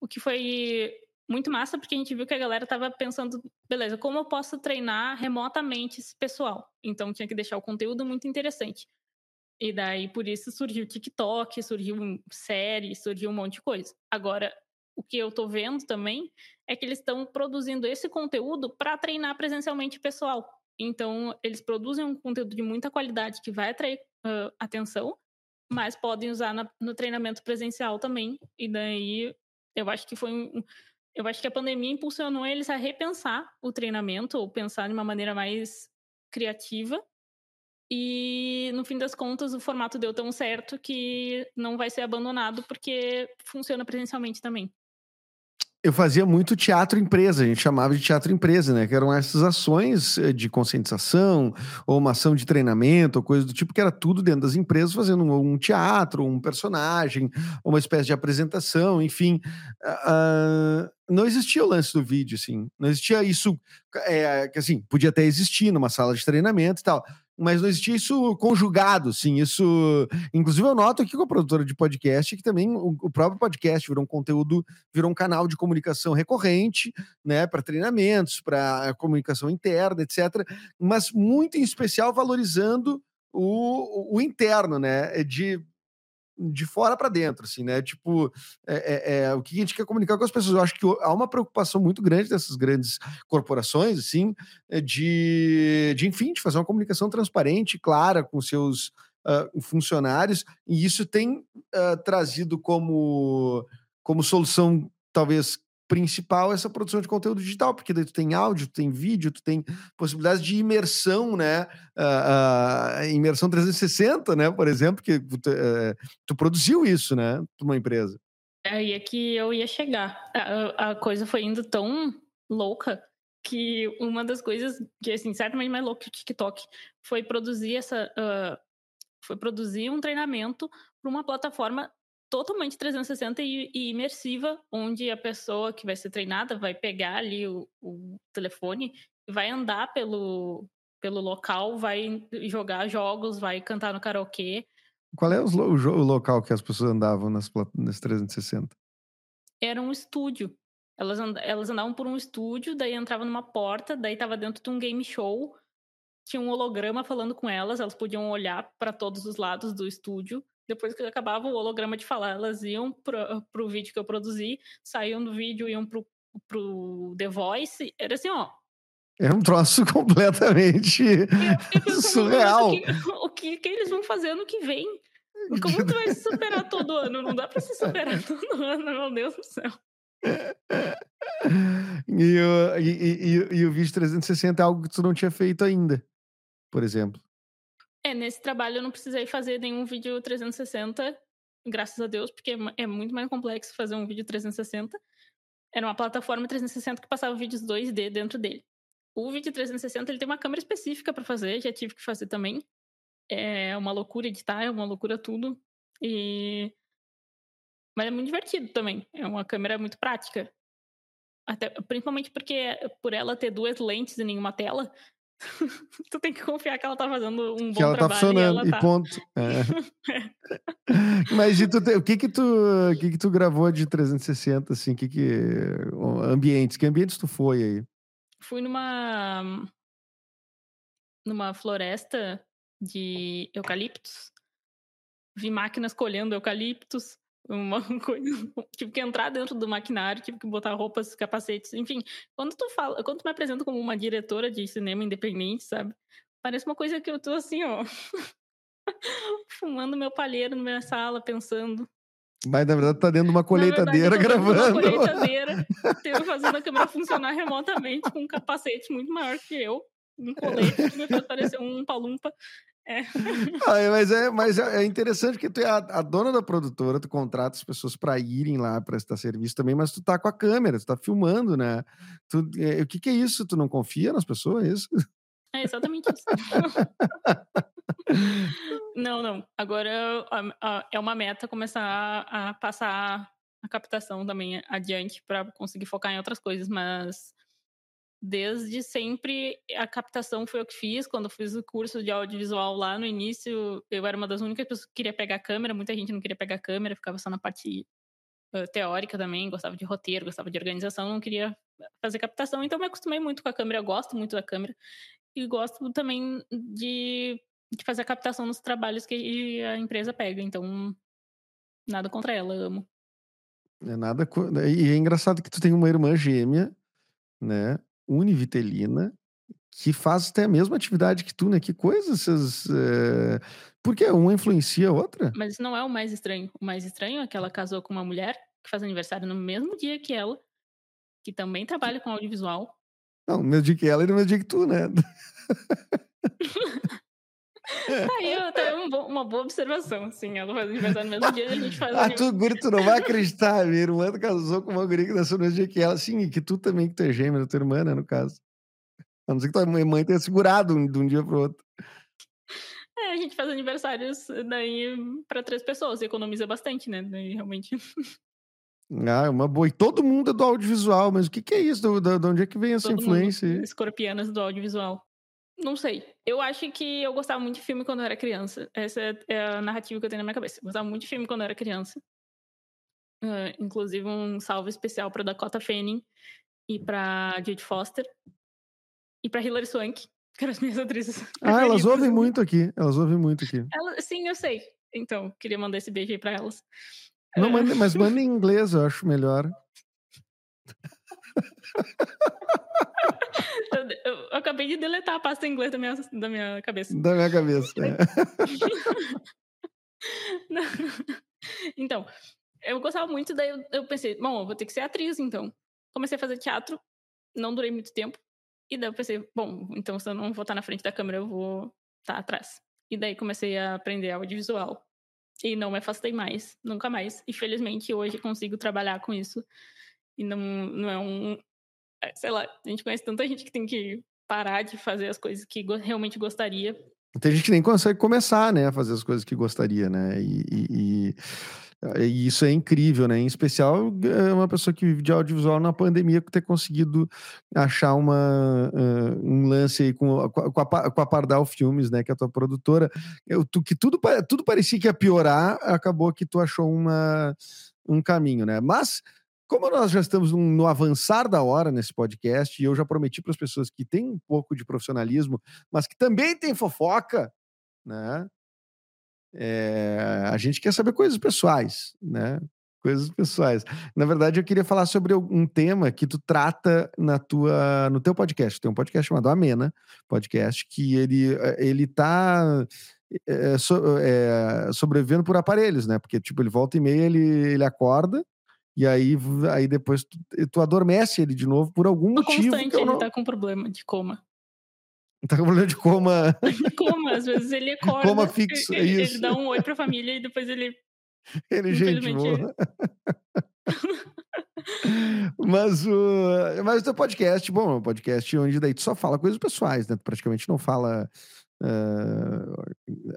o que foi muito massa porque a gente viu que a galera estava pensando, beleza, como eu posso treinar remotamente esse pessoal? Então tinha que deixar o conteúdo muito interessante. E daí, por isso, surgiu TikTok, surgiu série, surgiu um monte de coisa. Agora, o que eu tô vendo também é que eles estão produzindo esse conteúdo para treinar presencialmente pessoal. Então, eles produzem um conteúdo de muita qualidade que vai atrair uh, atenção, mas podem usar na, no treinamento presencial também. E daí, eu acho que foi um, eu acho que a pandemia impulsionou eles a repensar o treinamento ou pensar de uma maneira mais criativa e no fim das contas, o formato deu tão certo que não vai ser abandonado porque funciona presencialmente também. Eu fazia muito teatro empresa, a gente chamava de teatro empresa, né? Que eram essas ações eh, de conscientização, ou uma ação de treinamento, ou coisa do tipo, que era tudo dentro das empresas, fazendo um, teatro, um personagem, uma espécie de apresentação, enfim. Uh, não existia o lance do vídeo, assim. Não existia isso, é, que assim, podia até existir numa sala de treinamento e tal mas não existia isso conjugado, sim. Isso, inclusive, eu noto aqui com a produtora de podcast que também o, o próprio podcast virou um conteúdo, virou um canal de comunicação recorrente, né, para treinamentos, para comunicação interna, etc. Mas muito em especial valorizando o, o interno, né, de de fora para dentro, assim, né? Tipo, é, é, é, o que a gente quer comunicar com as pessoas. Eu acho que há uma preocupação muito grande dessas grandes corporações, assim, é, de, de enfim, de fazer uma comunicação transparente, clara com seus uh, funcionários, e isso tem uh, trazido como, como solução, talvez principal essa produção de conteúdo digital, porque daí tu tem áudio, tu tem vídeo, tu tem possibilidades de imersão, né? Uh, uh, imersão 360, né? Por exemplo, que uh, tu produziu isso, né? Uma empresa. Aí é que eu ia chegar. A, a coisa foi indo tão louca que uma das coisas que, assim, certamente mais louca que o TikTok foi produzir essa. Uh, foi produzir um treinamento para uma plataforma totalmente 360 e, e, imersiva, onde a pessoa que vai ser treinada vai pegar ali o, o telefone e vai andar pelo, pelo local, vai jogar jogos, vai cantar no karaokê. Qual é o, o, o local que as pessoas andavam nas, nas 360? Era um estúdio. Elas, and, elas andavam por um estúdio, daí entrava numa porta, daí tava dentro de um game show, tinha um holograma falando com elas, elas podiam olhar para todos os lados do estúdio. Depois que acabava o holograma de falar, elas iam pro, pro vídeo que eu produzi, saíam do vídeo, iam pro, pro The Voice. Era assim, ó, é um troço completamente surreal. O, que, o que, que, eles vão fazer ano que vem? Como tu vai se superar todo ano? Não dá pra se superar todo ano, meu Deus do céu. E, o, e, e, e o vídeo 360 é algo que tu não tinha feito ainda, por exemplo. É, nesse trabalho eu não precisei fazer nenhum vídeo 360, graças a Deus, porque é muito mais complexo fazer um vídeo 360. Era uma plataforma 360 que passava vídeos 2D dentro dele. O vídeo 360 ele tem uma câmera específica para fazer, já tive que fazer também. É uma loucura editar, é uma loucura tudo. E mas é muito divertido também. É uma câmera muito prática. Até, principalmente porque por ela ter duas lentes e nenhuma tela, tu tem que confiar que ela tá fazendo um que bom ela tá funcionando, e, tá... e ponto. É. Mas tu, o que que tu, o que que tu gravou de 360 assim, que que ambientes, que ambientes tu foi aí? Fui numa numa floresta de eucaliptos. Vi máquinas colhendo eucaliptos, uma coisa, tive que entrar dentro do maquinário, tive que botar roupas, capacetes, enfim. Quando tu fala, quando tu me apresenta como uma diretora de cinema independente, sabe? Parece uma coisa que eu tô assim, ó, fumando meu palheiro na minha sala, pensando, mas na verdade tá dentro de uma colheitadeira verdade, gravando. Uma colheitadeira, fazendo a câmera funcionar remotamente com um capacete muito maior que eu, um colete que me fez parecer um palumpa. É. Ah, mas é, mas é, é interessante que tu é a, a, dona da produtora, tu contrata as pessoas para irem lá prestar serviço também, mas tu tá com a câmera, tu tá filmando, né? Tu, é, o que, que é isso? Tu não confia nas pessoas? É isso? É exatamente isso. não, não. Agora é uma meta começar a, passar a captação também adiante para conseguir focar em outras coisas, mas desde sempre a captação foi o que fiz. Quando eu fiz o curso de audiovisual lá no início, eu era uma das únicas pessoas que queria pegar câmera, muita gente não queria pegar câmera, ficava só na parte teórica também, gostava de roteiro, gostava de organização, não queria fazer captação, então me acostumei muito com a câmera, eu gosto muito da câmera e gosto também de, de fazer a captação nos trabalhos que a empresa pega. Então, nada contra ela, amo. É nada. E é engraçado que tu tem uma irmã gêmea, né? Univitelina, que faz até a mesma atividade que tu, né? Que coisas essas. É... Porque uma influencia a outra. Mas não é o mais estranho. O mais estranho é que ela casou com uma mulher que faz aniversário no mesmo dia que ela, que também trabalha com audiovisual, não, no mesmo dia que ela e no mesmo dia que tu, né? Aí até uma boa observação, assim, ela faz aniversário no mesmo dia e a gente faz Ah, tu, guri, tu não vai acreditar, minha irmã casou com uma guria que nasceu no mesmo dia que ela, sim, e que tu também, que tu é gêmea da tua irmã, né, no caso. A não ser que tua mãe tenha segurado de um dia pro outro. É, a gente faz aniversários daí para três pessoas, economiza bastante, né, daí realmente... Ah, é uma boa. E todo mundo é do audiovisual, mas o que, que é isso? De onde é que vem essa todo influência? Mundo, escorpianas do audiovisual. Não sei. Eu acho que eu gostava muito de filme quando eu era criança. Essa é a narrativa que eu tenho na minha cabeça. Eu gostava muito de filme quando eu era criança. Uh, inclusive um salve especial para Dakota Fanning e para Jude Foster e para Hilary Swank, que eram as minhas atrizes. Ah, elas ouvem muito aqui. Elas ouvem muito aqui. Ela, sim, eu sei. Então, queria mandar esse beijo aí para elas. Não, manda, mas manda em inglês, eu acho melhor. Eu, eu, eu, acabei de deletar a pasta em inglês da minha, da minha cabeça. Da minha cabeça, é. então, eu gostava muito, daí eu, eu pensei, bom, eu vou ter que ser atriz, então. Comecei a fazer teatro, não durei muito tempo. E daí eu pensei, bom, então se eu não vou estar na frente da câmera, eu vou estar atrás. E daí comecei a aprender audiovisual. E não me afastei mais, nunca mais. Infelizmente, hoje consigo trabalhar com isso. E não, não é um. É, sei lá, a gente conhece tanta gente que tem que parar de fazer as coisas que realmente gostaria. Tem gente que nem consegue começar, né, a fazer as coisas que gostaria, né? E, e, e isso é incrível, né? Em especial, é uma pessoa que vive de audiovisual na pandemia ter conseguido achar uma, uh, um lance aí com, com, a, com a Pardal Filmes, né? Que é a tua produtora. Eu, tu, que tudo, tudo parecia que ia piorar, acabou que tu achou uma, um caminho, né? Mas como nós já estamos no avançar da hora nesse podcast, e eu já prometi para as pessoas que têm um pouco de profissionalismo, mas que também tem fofoca, né? É, a gente quer saber coisas pessoais, né? Coisas pessoais. Na verdade, eu queria falar sobre um tema que tu trata na tua, no teu podcast. Tem um podcast chamado Amena, podcast que ele ele tá é, so, é, sobrevivendo por aparelhos, né? Porque tipo ele volta e meia ele ele acorda e aí, aí depois tu, tu adormece ele de novo por algum no motivo. Constante, ele não... tá com problema de coma. Tá com problema de coma. De coma, às vezes ele acorda. Coma fixo, é ele, isso. Ele dá um oi pra família e depois ele. Ele, gente, boa. mas o mas o teu podcast, bom, é um podcast onde daí tu só fala coisas pessoais, né? Tu praticamente não fala. Uh,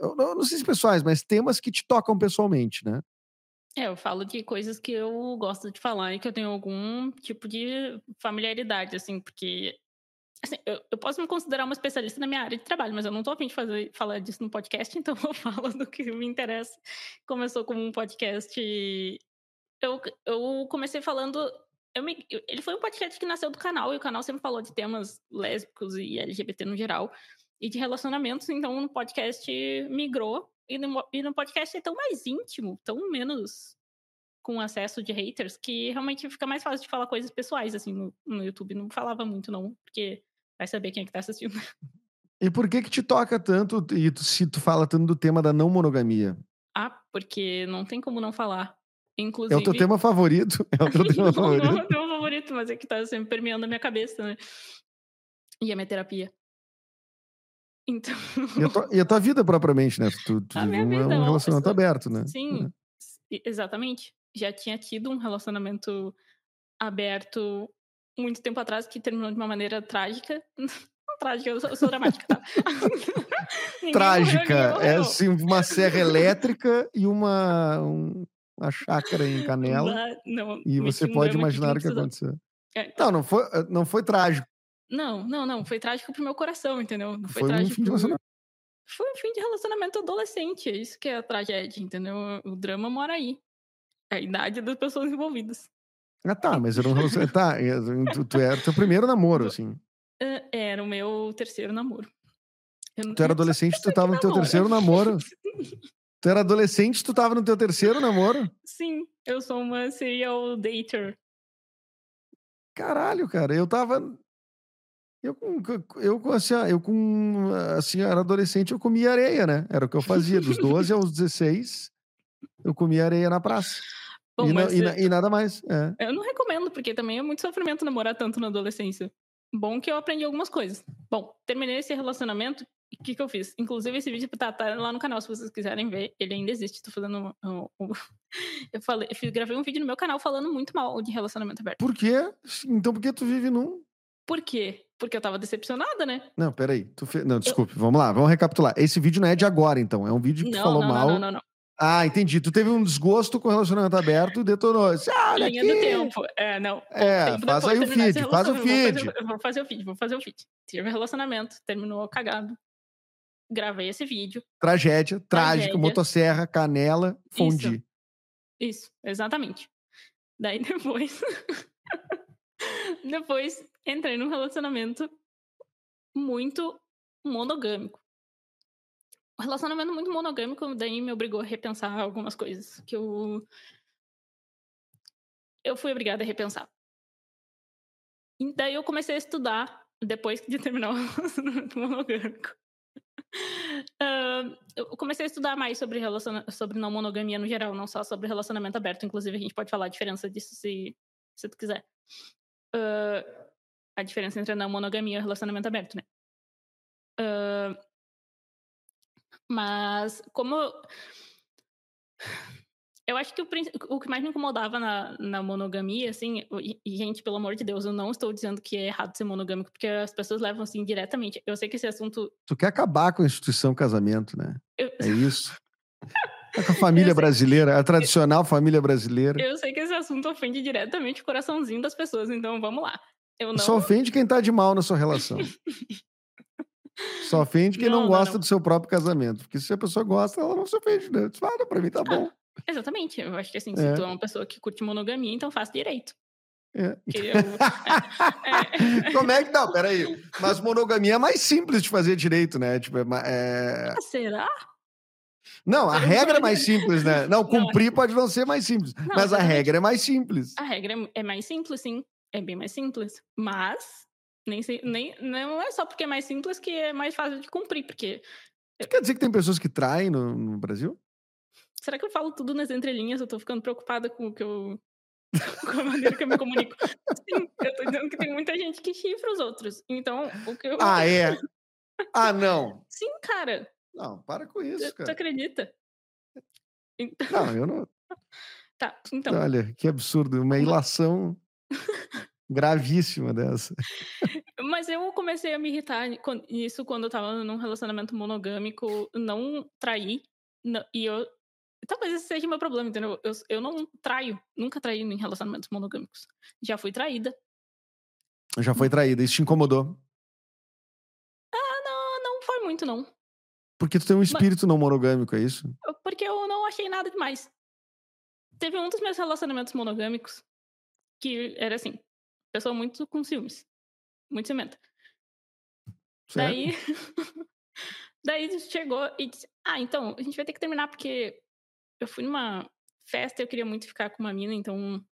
eu não, não sei se pessoais, mas temas que te tocam pessoalmente, né? É, eu falo de coisas que eu gosto de falar e que eu tenho algum tipo de familiaridade, assim, porque assim, eu, eu, posso me considerar uma especialista na minha área de trabalho, mas eu não tô afim de fazer, falar disso no podcast, então eu falo do que me interessa. Começou como um podcast. Eu, eu comecei falando. Eu me, ele foi um podcast que nasceu do canal, e o canal sempre falou de temas lésbicos e LGBT no geral, e de relacionamentos, então no podcast migrou e no, e no podcast é tão mais íntimo, tão menos com acesso de haters, que realmente fica mais fácil de falar coisas pessoais, assim, no, no YouTube. Não falava muito, não, porque vai saber quem é que tá assistindo. E por que que te toca tanto, e tu, se tu fala tanto do tema da não monogamia? Ah, porque não tem como não falar. Inclusive... É o teu tema favorito? É o teu tema não, favorito? Não é o meu favorito, mas é que tá sempre permeando a minha cabeça, né? E a minha terapia. Então... E a, tua, e a tua vida propriamente, né? Tu, tu a minha um, vida, um relacionamento pessoa... aberto, né? Sim, é. exatamente. Já tinha tido um relacionamento aberto muito tempo atrás que terminou de uma maneira trágica. Não trágica, eu sou, eu sou dramática, tá? trágica. Morreu, é assim, uma serra elétrica e uma, um, uma chácara em Canela. Não, e você pode imaginar o que aconteceu. É, tá. Não, não foi, não foi trágico. Não, não, não. Foi trágico pro meu coração, entendeu? Não foi, foi trágico um fim de relacionamento. Foi um fim de relacionamento adolescente. É isso que é a tragédia, entendeu? O drama mora aí. É a idade das pessoas envolvidas. Ah, tá, mas era um relacionamento. tá, tu, tu era o teu primeiro namoro, assim. Era o meu terceiro namoro. Tu era adolescente, tu tava no teu terceiro namoro. tu era adolescente, tu tava no teu terceiro namoro? Sim, eu sou uma serial dater. Caralho, cara, eu tava. Eu, eu, assim, eu com. Assim, eu era adolescente, eu comia areia, né? Era o que eu fazia. Dos 12 aos 16, eu comia areia na praça. Bom, e, na, e, e, nada mais. É. Eu não recomendo, porque também é muito sofrimento namorar tanto na adolescência. Bom que eu aprendi algumas coisas. Bom, terminei esse relacionamento. O que, que eu fiz? Inclusive, esse vídeo tá, tá, lá no canal, se vocês quiserem ver. Ele ainda existe. Tô fazendo. Um, um, eu falei, eu gravei um vídeo no meu canal falando muito mal de relacionamento aberto. Por quê? Então, por que tu vive num? Por quê? Porque eu tava decepcionada, né? Não, peraí. Tu fe... Não, desculpe. Eu... Vamos lá, vamos recapitular. Esse vídeo não é de agora, então. É um vídeo que não, falou não, mal. Não, não, não, Ah, entendi. Tu teve um desgosto com o relacionamento aberto e detonou. Ah, Linha aqui. do tempo. É, não. É, faz aí o feed, faz o feed. Vou fazer, vou fazer o feed, vou fazer o feed. Tive um relacionamento, terminou cagado. Gravei esse vídeo. Tragédia, trágica, motosserra, canela, fundi. Isso, Isso exatamente. Daí depois. depois entrei num relacionamento muito monogâmico. Um relacionamento muito monogâmico daí me obrigou a repensar algumas coisas que eu eu fui obrigada a repensar. E daí eu comecei a estudar depois de terminar o relacionamento monogâmico. Uh, eu comecei a estudar mais sobre, relaciona sobre não monogamia no geral, não só sobre relacionamento aberto. Inclusive, a gente pode falar a diferença disso se, se tu quiser. Uh, a diferença entre a não monogamia e o relacionamento aberto, né? Uh, mas como Eu acho que o, o que mais me incomodava na, na monogamia, assim, e, e, gente, pelo amor de Deus, eu não estou dizendo que é errado ser monogâmico, porque as pessoas levam assim diretamente. Eu sei que esse assunto. Tu quer acabar com a instituição casamento, né? Eu... É isso. É com a família brasileira, a tradicional família brasileira. Eu sei que esse assunto ofende diretamente o coraçãozinho das pessoas, então vamos lá. Eu não... Só ofende quem tá de mal na sua relação. Só ofende quem não, não gosta não, não. do seu próprio casamento. Porque se a pessoa gosta, ela não se ofende, né? Fala, pra mim tá bom. Exatamente. Eu acho que assim, se é. tu é uma pessoa que curte monogamia, então faz direito. É. Eu, é, é. Como é que não? Peraí. Mas monogamia é mais simples de fazer direito, né? Tipo, é, é... Ah, será? Não, a regra é mais simples, né? Não, cumprir pode não ser mais simples, não, mas a regra é mais simples. A regra é mais simples, sim. É bem mais simples. Mas nem, nem não é só porque é mais simples que é mais fácil de cumprir, porque. Quer dizer que tem pessoas que traem no, no Brasil? Será que eu falo tudo nas entrelinhas? Eu tô ficando preocupada com o que eu. com a maneira que eu me comunico. Sim, eu tô dizendo que tem muita gente que chifra os outros. Então, o que eu. Ah, é? Ah, não. Sim, cara. Não, para com isso, cara. Tu acredita? Então... Não, eu não. Tá, então. Olha, que absurdo. Uma ilação gravíssima dessa. Mas eu comecei a me irritar nisso quando eu tava num relacionamento monogâmico, não trair. E eu Talvez esse seja o meu problema, entendeu? Eu, eu não traio, nunca traí em relacionamentos monogâmicos. Já fui traída. Já foi traída, isso te incomodou? Ah, não, não foi muito, não. Porque tu tem um espírito Mas, não monogâmico, é isso? Porque eu não achei nada demais. Teve um dos meus relacionamentos monogâmicos que era assim, pessoa muito com ciúmes. Muito ciumenta. Daí. Daí chegou e disse: Ah, então, a gente vai ter que terminar porque eu fui numa festa e eu queria muito ficar com uma mina, então.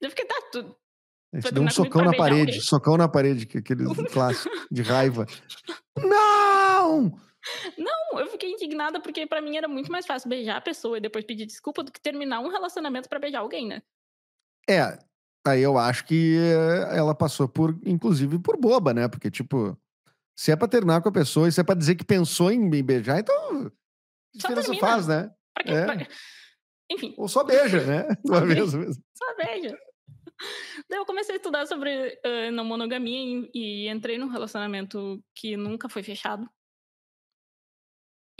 Eu fiquei, tá, tudo. A gente deu um socão na parede, alguém. socão na parede, que aquele clássico de raiva. Não! Não, eu fiquei indignada porque para mim era muito mais fácil beijar a pessoa e depois pedir desculpa do que terminar um relacionamento para beijar alguém, né? É, aí eu acho que ela passou por, inclusive, por boba, né? Porque, tipo, se é pra terminar com a pessoa e se é pra dizer que pensou em me beijar, então que diferença faz, né? É. Enfim. Ou só beija, né? Uma vez mesmo. Só beija. Daí eu comecei a estudar sobre uh, não monogamia e, e, entrei num relacionamento que nunca foi fechado.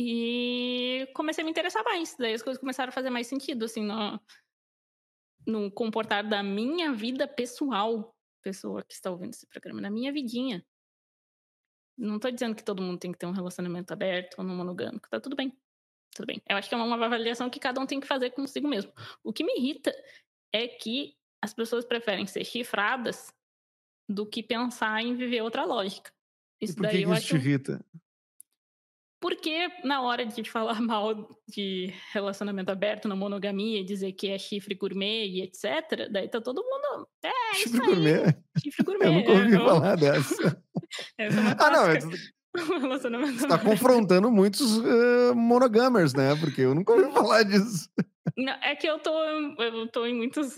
E comecei a me interessar mais. Daí as coisas começaram a fazer mais sentido, assim, no, no comportar da minha vida pessoal. Pessoa que está ouvindo esse programa, na minha vidinha. Não tô dizendo que todo mundo tem que ter um relacionamento aberto ou não monogâmico, tá tudo bem tudo bem. Eu acho que é uma avaliação que cada um tem que fazer consigo mesmo. O que me irrita é que as pessoas preferem ser chifradas do que pensar em viver outra lógica. Isso e por que daí que eu isso acho... te irrita? Porque na hora de falar mal de relacionamento aberto na monogamia, dizer que é chifre gourmet e etc., daí tá todo mundo. É, chifre gourmet? Chifre gourmet. Eu nunca ouvi é, falar dessa. Essa é uma ah, não, relacionamento. Você tá confrontando muitos uh, monogamers, né? Porque eu nunca ouvi falar disso. Não, é que eu tô, eu tô em muitos.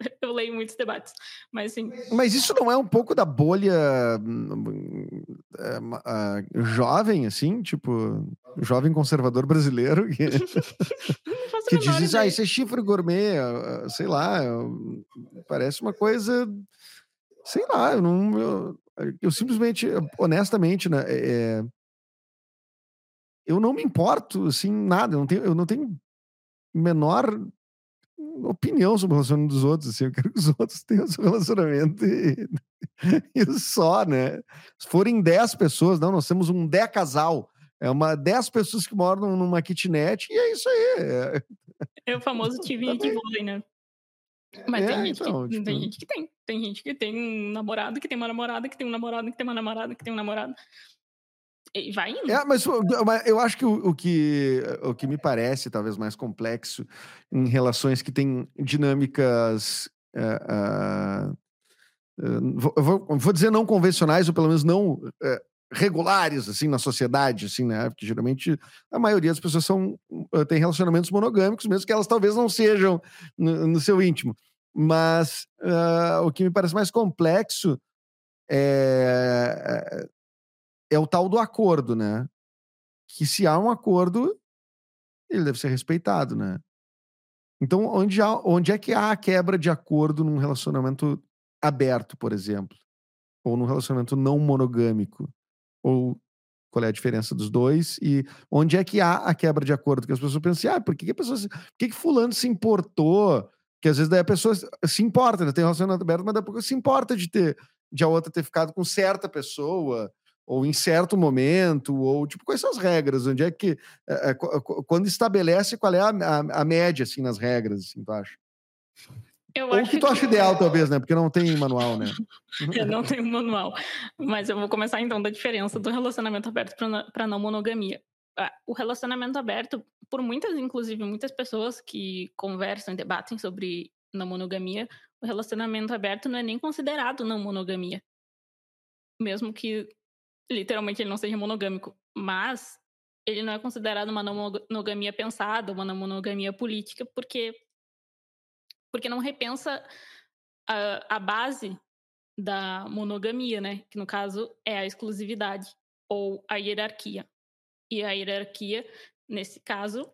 eu leio muitos debates, mas sim. Mas isso não é um pouco da bolha uh, jovem, assim? Tipo, jovem conservador brasileiro que, que diz isso, ah, isso é chifre gourmet, sei lá, parece uma coisa. Sei lá, eu não. Eu, eu simplesmente, honestamente, né? É, eu não me importo, assim, nada. Eu não tenho, eu não tenho menor opinião sobre o relacionamento dos outros. Assim, eu quero que os outros tenham seu relacionamento e, e só, né? Se forem 10 pessoas, não, nós temos um 10 casal. É uma 10 pessoas que moram numa kitnet e é isso aí. É, é o famoso time de vôlei, né? Mas é, tem, gente então, que, tipo... tem gente que tem. Tem gente que tem um namorado, que tem uma namorada, que tem um namorado, que tem uma namorada, que tem um namorado. E vai indo. É, mas, mas eu acho que o, o, que o que me parece talvez mais complexo em relações que têm dinâmicas. Uh, vou, vou, dizer não convencionais, ou pelo menos não regulares assim na sociedade, assim, né? Porque geralmente a maioria das pessoas são tem relacionamentos monogâmicos, mesmo que elas talvez não sejam no, no seu íntimo. Mas o que me parece mais complexo é, é o tal do acordo, né? Que se há um acordo, ele deve ser respeitado, né? Então, onde, há, onde é que há a quebra de acordo num relacionamento aberto, por exemplo? Ou num relacionamento não monogâmico? Ou qual é a diferença dos dois? E onde é que há a quebra de acordo? Que as pessoas pensam assim, ah, por que, que a pessoa. Por que, que fulano se importou? Que às vezes daí a pessoa se importa, né? Tem relacionamento aberto, mas depois se importa de ter de a outra ter ficado com certa pessoa, ou em certo momento, ou tipo, quais são as regras? Onde é que. É, é, quando estabelece qual é a, a, a, média, assim, nas regras, assim, tu acha? Eu ou que tu acha ideal, talvez, né? Porque não tem manual, né? eu não tenho manual. Mas eu vou começar então da diferença do relacionamento aberto para não monogamia. Ah, o relacionamento aberto, por muitas, inclusive, muitas pessoas que conversam e debatem sobre não monogamia, o relacionamento aberto não é nem considerado não monogamia. Mesmo que literalmente ele não seja monogâmico. Mas ele não é considerado uma não monogamia pensada, uma não monogamia política, porque, porque não repensa a, a base da monogamia, né? Que no caso é a exclusividade ou a hierarquia. E a hierarquia, nesse caso,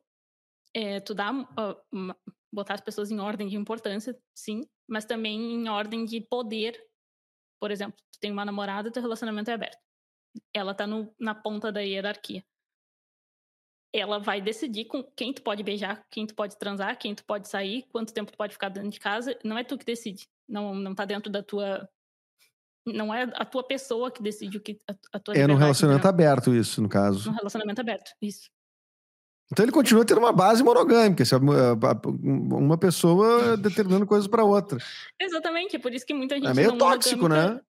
é tu dá, uh, botar as pessoas em ordem de importância, sim, mas também em ordem de poder. Por exemplo, tu tem uma namorada, teu relacionamento é aberto. Ela tá no, na ponta da hierarquia. Ela vai decidir com quem tu pode beijar, quem tu pode transar, quem tu pode sair, quanto tempo tu pode ficar dentro de casa. Não é tu que decide. Não, não tá dentro da tua. Não é a tua pessoa que decide o que a, tua É no relacionamento aberto, isso, no caso. No relacionamento aberto, isso. Então ele continua tendo uma base monogâmica, uma pessoa determinando coisas para outra. Exatamente, por isso que muita gente. É meio tóxico, né?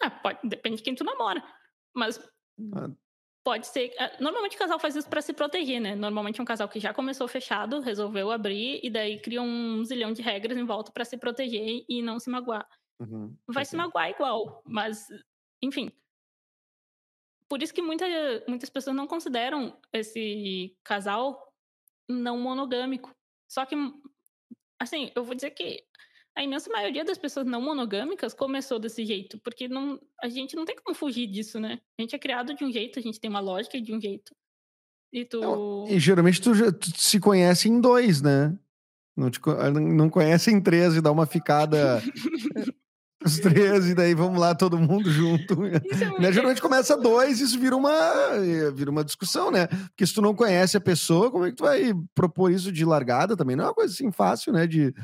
Ah, pode, depende de quem tu namora. Mas ah. pode ser. Ah, normalmente o casal faz isso para se proteger, né? Normalmente é um casal que já começou fechado, resolveu abrir e daí cria um zilhão de regras em volta para se proteger e não se magoar. Uhum, Vai se magoar igual, mas enfim, por isso que muita, muitas pessoas não consideram esse casal não monogâmico. Só que, assim, eu vou dizer que a imensa maioria das pessoas não monogâmicas começou desse jeito, porque não, a gente não tem como fugir disso, né? A gente é criado de um jeito, a gente tem uma lógica de um jeito. E tu. Não, e geralmente tu, tu, se conhece em dois, né? Não, te, não conhece em três e dá uma ficada Os três, e daí vamos lá, todo mundo junto. É né? Geralmente começa dois, isso vira uma, vira uma discussão, né? Porque se tu não conhece a pessoa, como é que tu vai propor isso de largada também? Não é uma coisa assim fácil, né? De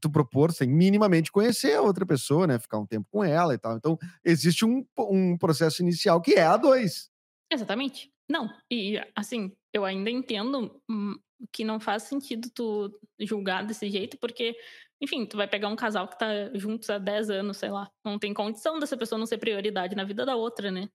tu propor, sem minimamente conhecer a outra pessoa, né? Ficar um tempo com ela e tal. Então, existe um, um processo inicial que é a dois. Exatamente. Não, e assim, eu ainda entendo hum, que não faz sentido tu julgar desse jeito, porque enfim, tu vai pegar um casal que tá juntos há 10 anos, sei lá. Não tem condição dessa pessoa não ser prioridade na vida da outra, né?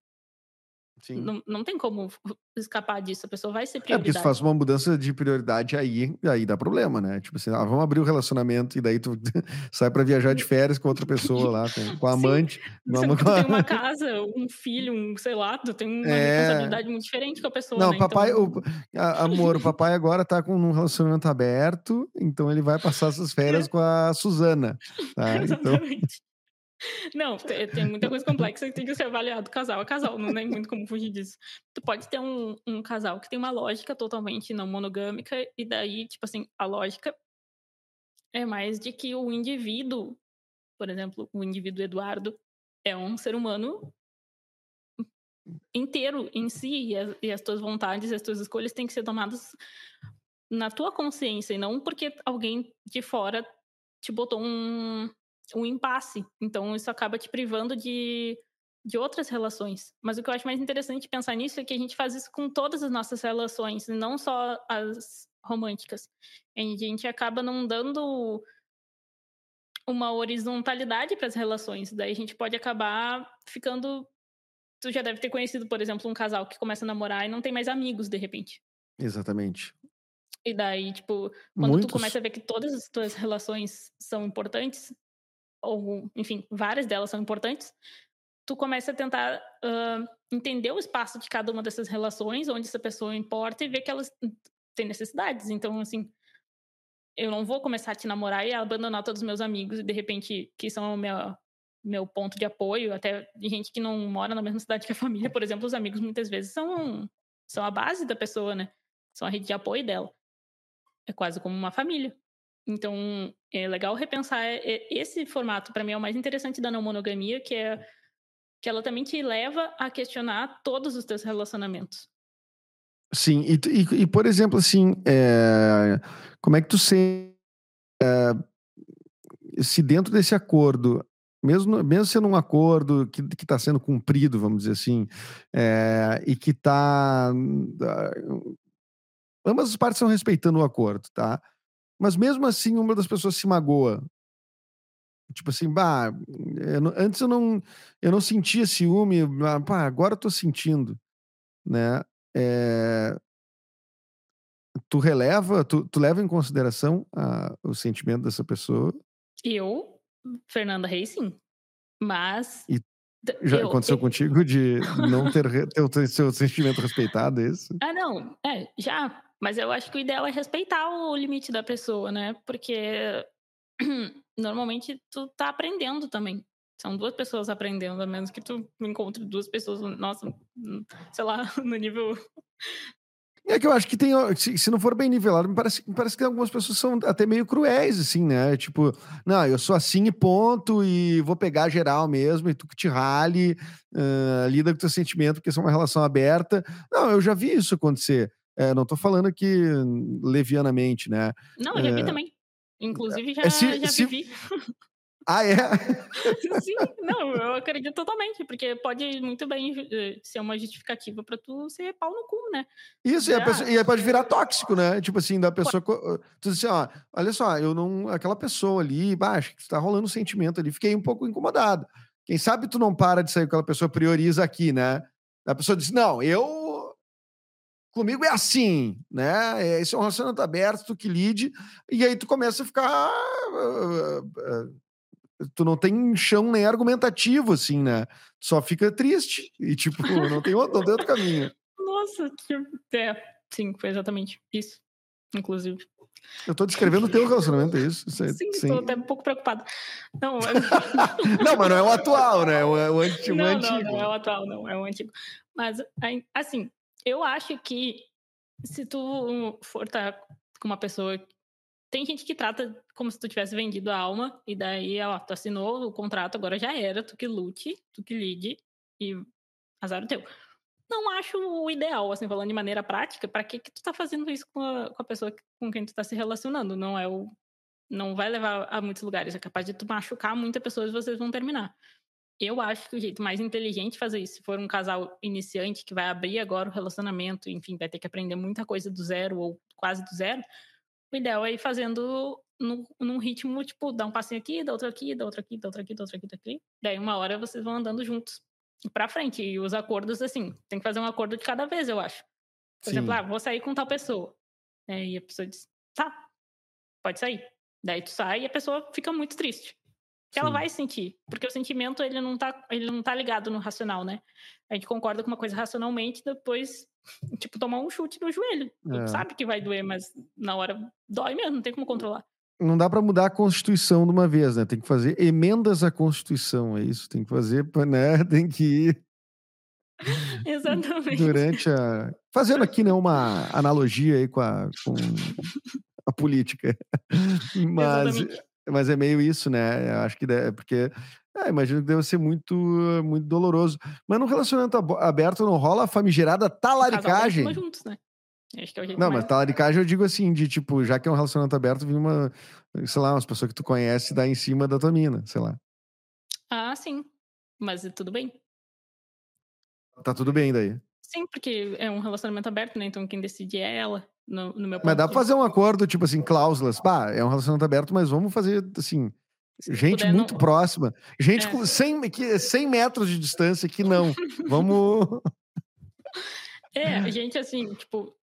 Sim. Não, não tem como escapar disso, a pessoa vai ser prioridade. É, porque se faz uma mudança de prioridade, aí, aí dá problema, né? Tipo assim, ah, vamos abrir o relacionamento e daí tu sai para viajar de férias com outra pessoa lá, com, com a amante. Você tu tem uma casa, um filho, um, sei lá, tu tem uma é... responsabilidade muito diferente com a pessoa, Não, né? papai, então... o, a, amor, o papai agora tá com um relacionamento aberto, então ele vai passar essas férias com a Suzana, tá? Então... Não, tem muita coisa complexa que tem que ser avaliado casal a casal, não tem muito como fugir disso. Tu pode ter um, um casal que tem uma lógica totalmente não monogâmica, e daí, tipo assim, a lógica é mais de que o indivíduo, por exemplo, o indivíduo Eduardo, é um ser humano inteiro em si, e as, e as tuas vontades e as tuas escolhas têm que ser tomadas na tua consciência, e não porque alguém de fora te botou um, um impasse. Então, isso acaba te privando de, de outras relações. Mas o que eu acho mais interessante pensar nisso é que a gente faz isso com todas as nossas relações, não só as românticas. A gente acaba não dando uma horizontalidade para as relações. Daí a gente pode acabar ficando. Tu já deve ter conhecido, por exemplo, um casal que começa a namorar e não tem mais amigos de repente. Exatamente. E daí, tipo, quando Muitos. tu começa a ver que todas as tuas relações são importantes, ou enfim, várias delas são importantes, tu começa a tentar uh, entender o espaço de cada uma dessas relações, onde essa pessoa importa e ver que elas têm necessidades. Então, assim, eu não vou começar a te namorar e abandonar todos os meus amigos e de repente que são o meu, meu ponto de apoio, até gente que não mora na mesma cidade que a família, por exemplo, os amigos muitas vezes são, são a base da pessoa, né? são a rede de apoio dela. É quase como uma família. Então, é legal repensar esse formato. Para mim, é o mais interessante da não monogamia, que é que ela também te leva a questionar todos os teus relacionamentos. Sim, e, e, e por exemplo, assim, é, como é que tu se, é, se dentro desse acordo, mesmo, mesmo sendo um acordo que está sendo cumprido, vamos dizer assim, é, e que está. Ambas as partes estão respeitando o acordo, tá? Mas mesmo assim, uma das pessoas se magoa. Tipo assim, bah, eu antes eu não, eu não sentia ciúme, pá, agora eu tô sentindo, né? É, tu releva, tu, tu leva em consideração a, o sentimento dessa pessoa? Eu, Fernanda Reis, sim. Mas. E já eu, aconteceu eu... contigo de não ter, ter o seu sentimento respeitado, é isso? Ah, não. É, já. Mas eu acho que o ideal é respeitar o limite da pessoa, né? Porque normalmente tu tá aprendendo também. São duas pessoas aprendendo, a menos que tu encontre duas pessoas, nossa, sei lá, no nível é que eu acho que tem, se, se não for bem nivelado, me parece, me parece que algumas pessoas são até meio cruéis, assim, né? Tipo, não, eu sou assim e ponto, e vou pegar geral mesmo, e tu que te rale, uh, lida com teu sentimento, porque isso é uma relação aberta. Não, eu já vi isso acontecer. É, não tô falando aqui levianamente, né? Não, eu já vi é, também. Inclusive, já, se, já se, vivi. Ah, é? Sim, não, eu acredito totalmente, porque pode muito bem eh, ser uma justificativa para tu ser pau no cu, né? Isso, e, pessoa, e aí pode virar tóxico, né? Tipo assim, da pessoa. Pode. Tu diz assim, ó, olha só, eu não. Aquela pessoa ali, baixo, que tá rolando um sentimento ali, fiquei um pouco incomodado. Quem sabe tu não para de sair com aquela pessoa, prioriza aqui, né? A pessoa diz, não, eu comigo é assim, né? Esse é um relacionamento aberto, tu que lide, e aí tu começa a ficar uh, uh, tu não tem chão nem argumentativo, assim, né? Só fica triste. E, tipo, não tem outro, não tem outro caminho. Nossa, tipo, é, sim, foi exatamente isso, inclusive. Eu tô descrevendo o teu relacionamento, é isso? É, sim, sim. tô até um pouco preocupada. Não, não, mas não é o atual, né? É o, é o, anti, não, antigo. Não, não é o atual, não, é o antigo. Mas, assim, eu acho que se tu for estar tá com uma pessoa tem gente que trata como se tu tivesse vendido a alma, e daí, ó, tu assinou o contrato, agora já era, tu que lute, tu que lide, e azar o teu. Não acho o ideal, assim, falando de maneira prática, para que que tu tá fazendo isso com a, com a pessoa com quem tu tá se relacionando? Não é o... Não vai levar a muitos lugares, é capaz de tu machucar muitas pessoas e vocês vão terminar. Eu acho que o jeito mais inteligente de fazer isso, se for um casal iniciante que vai abrir agora o relacionamento, enfim, vai ter que aprender muita coisa do zero ou quase do zero, o ideal é ir fazendo no, num ritmo, tipo, dá um passinho aqui, dá outro aqui, dá outro aqui, dá outro aqui, dá outro aqui, dá outro aqui. Daí uma hora vocês vão andando juntos pra frente. E os acordos, assim, tem que fazer um acordo de cada vez, eu acho. Por Sim. exemplo, ah, vou sair com tal pessoa. E a pessoa diz, tá, pode sair. Daí tu sai e a pessoa fica muito triste. Que ela vai sentir, porque o sentimento ele não tá, ele não tá ligado no racional, né? A gente concorda com uma coisa racionalmente, depois tipo, tomar um chute no joelho. É. Sabe que vai doer, mas na hora dói mesmo, não tem como controlar. Não dá para mudar a Constituição de uma vez, né? Tem que fazer emendas à Constituição, é isso? Tem que fazer, né? Tem que ir. Exatamente. Durante a. Fazendo aqui, né, uma analogia aí com a, com a política. Mas, mas é meio isso, né? Eu acho que é porque é, imagino que deve ser muito, muito doloroso. Mas no relacionamento aberto não rola a famigerada talaricagem. juntos, né? Acho que é o jeito não, mas talaricagem eu digo assim, de tipo, já que é um relacionamento aberto, vir uma, sei lá, umas pessoas que tu conhece dar em cima da tua mina, sei lá. Ah, sim. Mas tudo bem. Tá tudo bem daí. Sim, porque é um relacionamento aberto, né? Então quem decide é ela, no, no meu Mas dá pra fazer um acordo, tipo assim, cláusulas. Bah, é um relacionamento aberto, mas vamos fazer, assim, Gente muito não... próxima. Gente é. com 100, 100 metros de distância que não. Vamos. É, gente assim, tipo,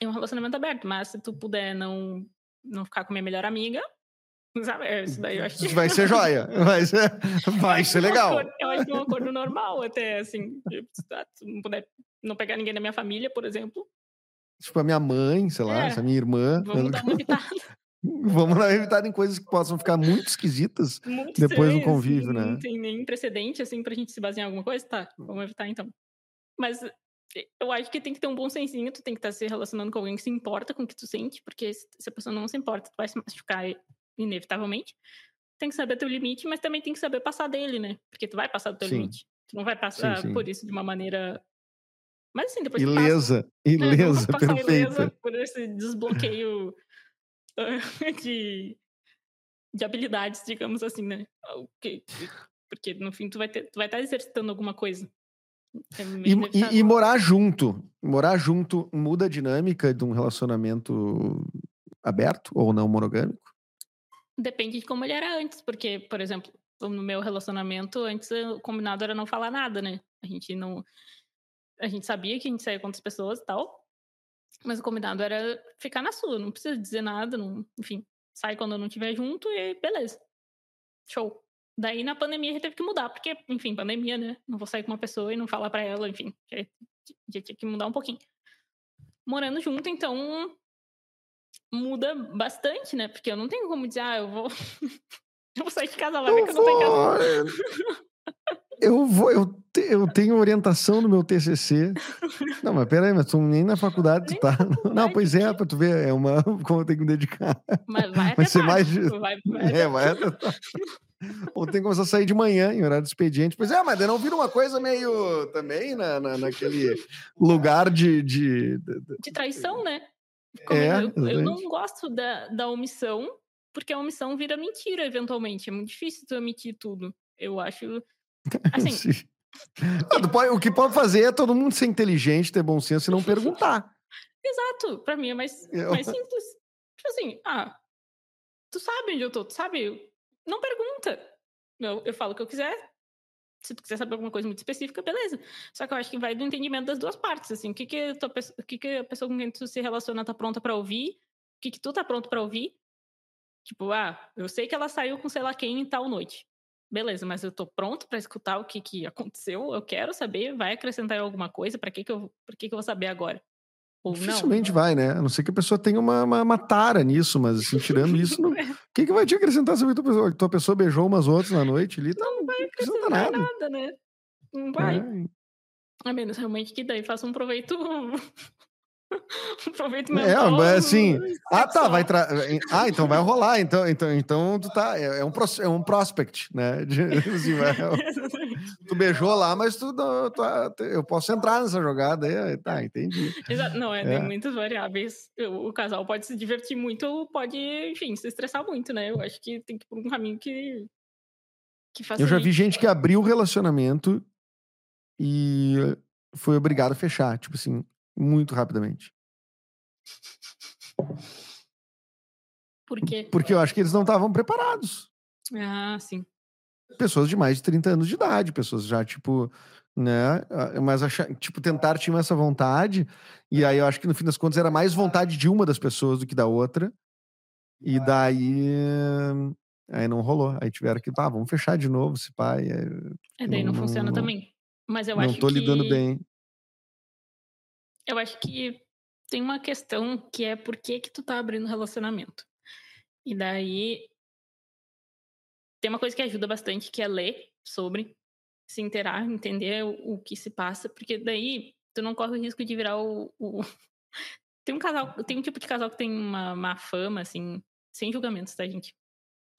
é um relacionamento aberto, mas se tu puder não, não ficar com minha melhor amiga, sabe? É, isso daí eu acho que. Vai ser joia. Vai ser, vai ser legal. Eu acho que é um acordo normal, até assim. Se não puder não pegar ninguém da minha família, por exemplo. Tipo, a minha mãe, sei lá, é, essa minha irmã. Vamos dar uma evitada. Vamos evitar em coisas que possam ficar muito esquisitas muito depois do convívio, né? Não tem nem precedente, assim, pra gente se basear em alguma coisa? Tá, vamos evitar então. Mas eu acho que tem que ter um bom sensinho, tu tem que estar tá se relacionando com alguém que se importa com o que tu sente, porque se a pessoa não se importa, tu vai se machucar inevitavelmente. Tem que saber teu limite, mas também tem que saber passar dele, né? Porque tu vai passar do teu sim. limite. Tu não vai passar sim, sim. por isso de uma maneira. Mas assim, depois ilesa, passa, ilesa, né? perfeita. Ilesa por esse desbloqueio de, de habilidades, digamos assim, né? Porque no fim tu vai, ter, tu vai estar exercitando alguma coisa. É e, e, e, morar junto. Morar junto muda a dinâmica de um relacionamento aberto ou não monogâmico? Depende de como ele era antes, porque, por exemplo, no meu relacionamento, antes o combinado era não falar nada, né? A gente não. A gente sabia que a gente saía com outras pessoas e tal. Mas o combinado era ficar na sua, não precisa dizer nada, não, enfim, sai quando eu não estiver junto e beleza. Show. Daí na pandemia a gente teve que mudar, porque, enfim, pandemia, né? Não vou sair com uma pessoa e não falar para ela, enfim, já, já tinha que mudar um pouquinho. Morando junto, então, muda bastante, né? Porque eu não tenho como dizer, ah, eu vou. eu vou sair de casa lá, que eu não em casa. Eu vou, eu, te, eu tenho orientação no meu TCC. Não, mas peraí, mas tu nem na faculdade tu tá. Não, pois é, pra tu ver, é uma. Como eu tenho que me dedicar. Mas vai, vai ser mais. Vai, vai é, vai até Ou tem que começar a sair de manhã, em horário de expediente. Pois é, mas não vira uma coisa meio também na, na, naquele lugar de, de, de. De traição, né? Como é, eu, eu, não gosto da, da omissão, porque a omissão vira mentira, eventualmente. É muito difícil tu omitir tudo. Eu acho. Assim. Ah, o que pode fazer é todo mundo ser inteligente, ter bom senso e não perguntar. Exato, pra mim é mais, eu... mais simples. Tipo assim, ah, tu sabe onde eu tô, tu sabe? Não pergunta. Eu, eu falo o que eu quiser. Se tu quiser saber alguma coisa muito específica, beleza. Só que eu acho que vai do entendimento das duas partes, assim. O que, que, tua, o que, que a pessoa com quem tu se relaciona tá pronta para ouvir? O que, que tu tá pronto para ouvir? Tipo, ah, eu sei que ela saiu com sei lá quem em tal noite. Beleza, mas eu tô pronto para escutar o que, que aconteceu, eu quero saber, vai acrescentar alguma coisa, para que, que, eu, que, que eu vou saber agora? Ou Dificilmente não. vai, né? A não ser que a pessoa tenha uma, uma, uma tara nisso, mas assim, tirando isso, não... o que, que vai te acrescentar se tua pessoa, tua pessoa beijou umas outras na noite ali? Tá, não vai acrescentar nada. nada, né? Não vai. É. A menos realmente que daí faça um proveito Aproveita mental. É, assim. Ah, tá, vai tra... Ah, então vai rolar. Então, então, então tu tá. É, é um, pros... é um prospect, né? De, assim, vai... tu beijou lá, mas tu, tu, eu posso entrar nessa jogada aí. Tá, entendi. Exato. Não, é, é. tem muitas variáveis. O casal pode se divertir muito ou pode, enfim, se estressar muito, né? Eu acho que tem que ir por um caminho que. que Eu já vi gente que abriu o relacionamento e foi obrigado a fechar. Tipo assim, muito rapidamente. Por quê? Porque eu acho que eles não estavam preparados. Ah, sim. Pessoas de mais de 30 anos de idade, pessoas já, tipo, né? Mas, achar, tipo, tentar tinham essa vontade, e aí eu acho que no fim das contas era mais vontade de uma das pessoas do que da outra. E daí. Aí não rolou. Aí tiveram que, tá, vamos fechar de novo esse pai. É, daí não, não funciona não, também. Mas eu não acho que. Não tô lidando bem eu acho que tem uma questão que é por que que tu tá abrindo relacionamento. E daí tem uma coisa que ajuda bastante que é ler sobre, se interar, entender o, o que se passa, porque daí tu não corre o risco de virar o, o... tem um casal, tem um tipo de casal que tem uma má fama assim, sem julgamentos, tá, gente?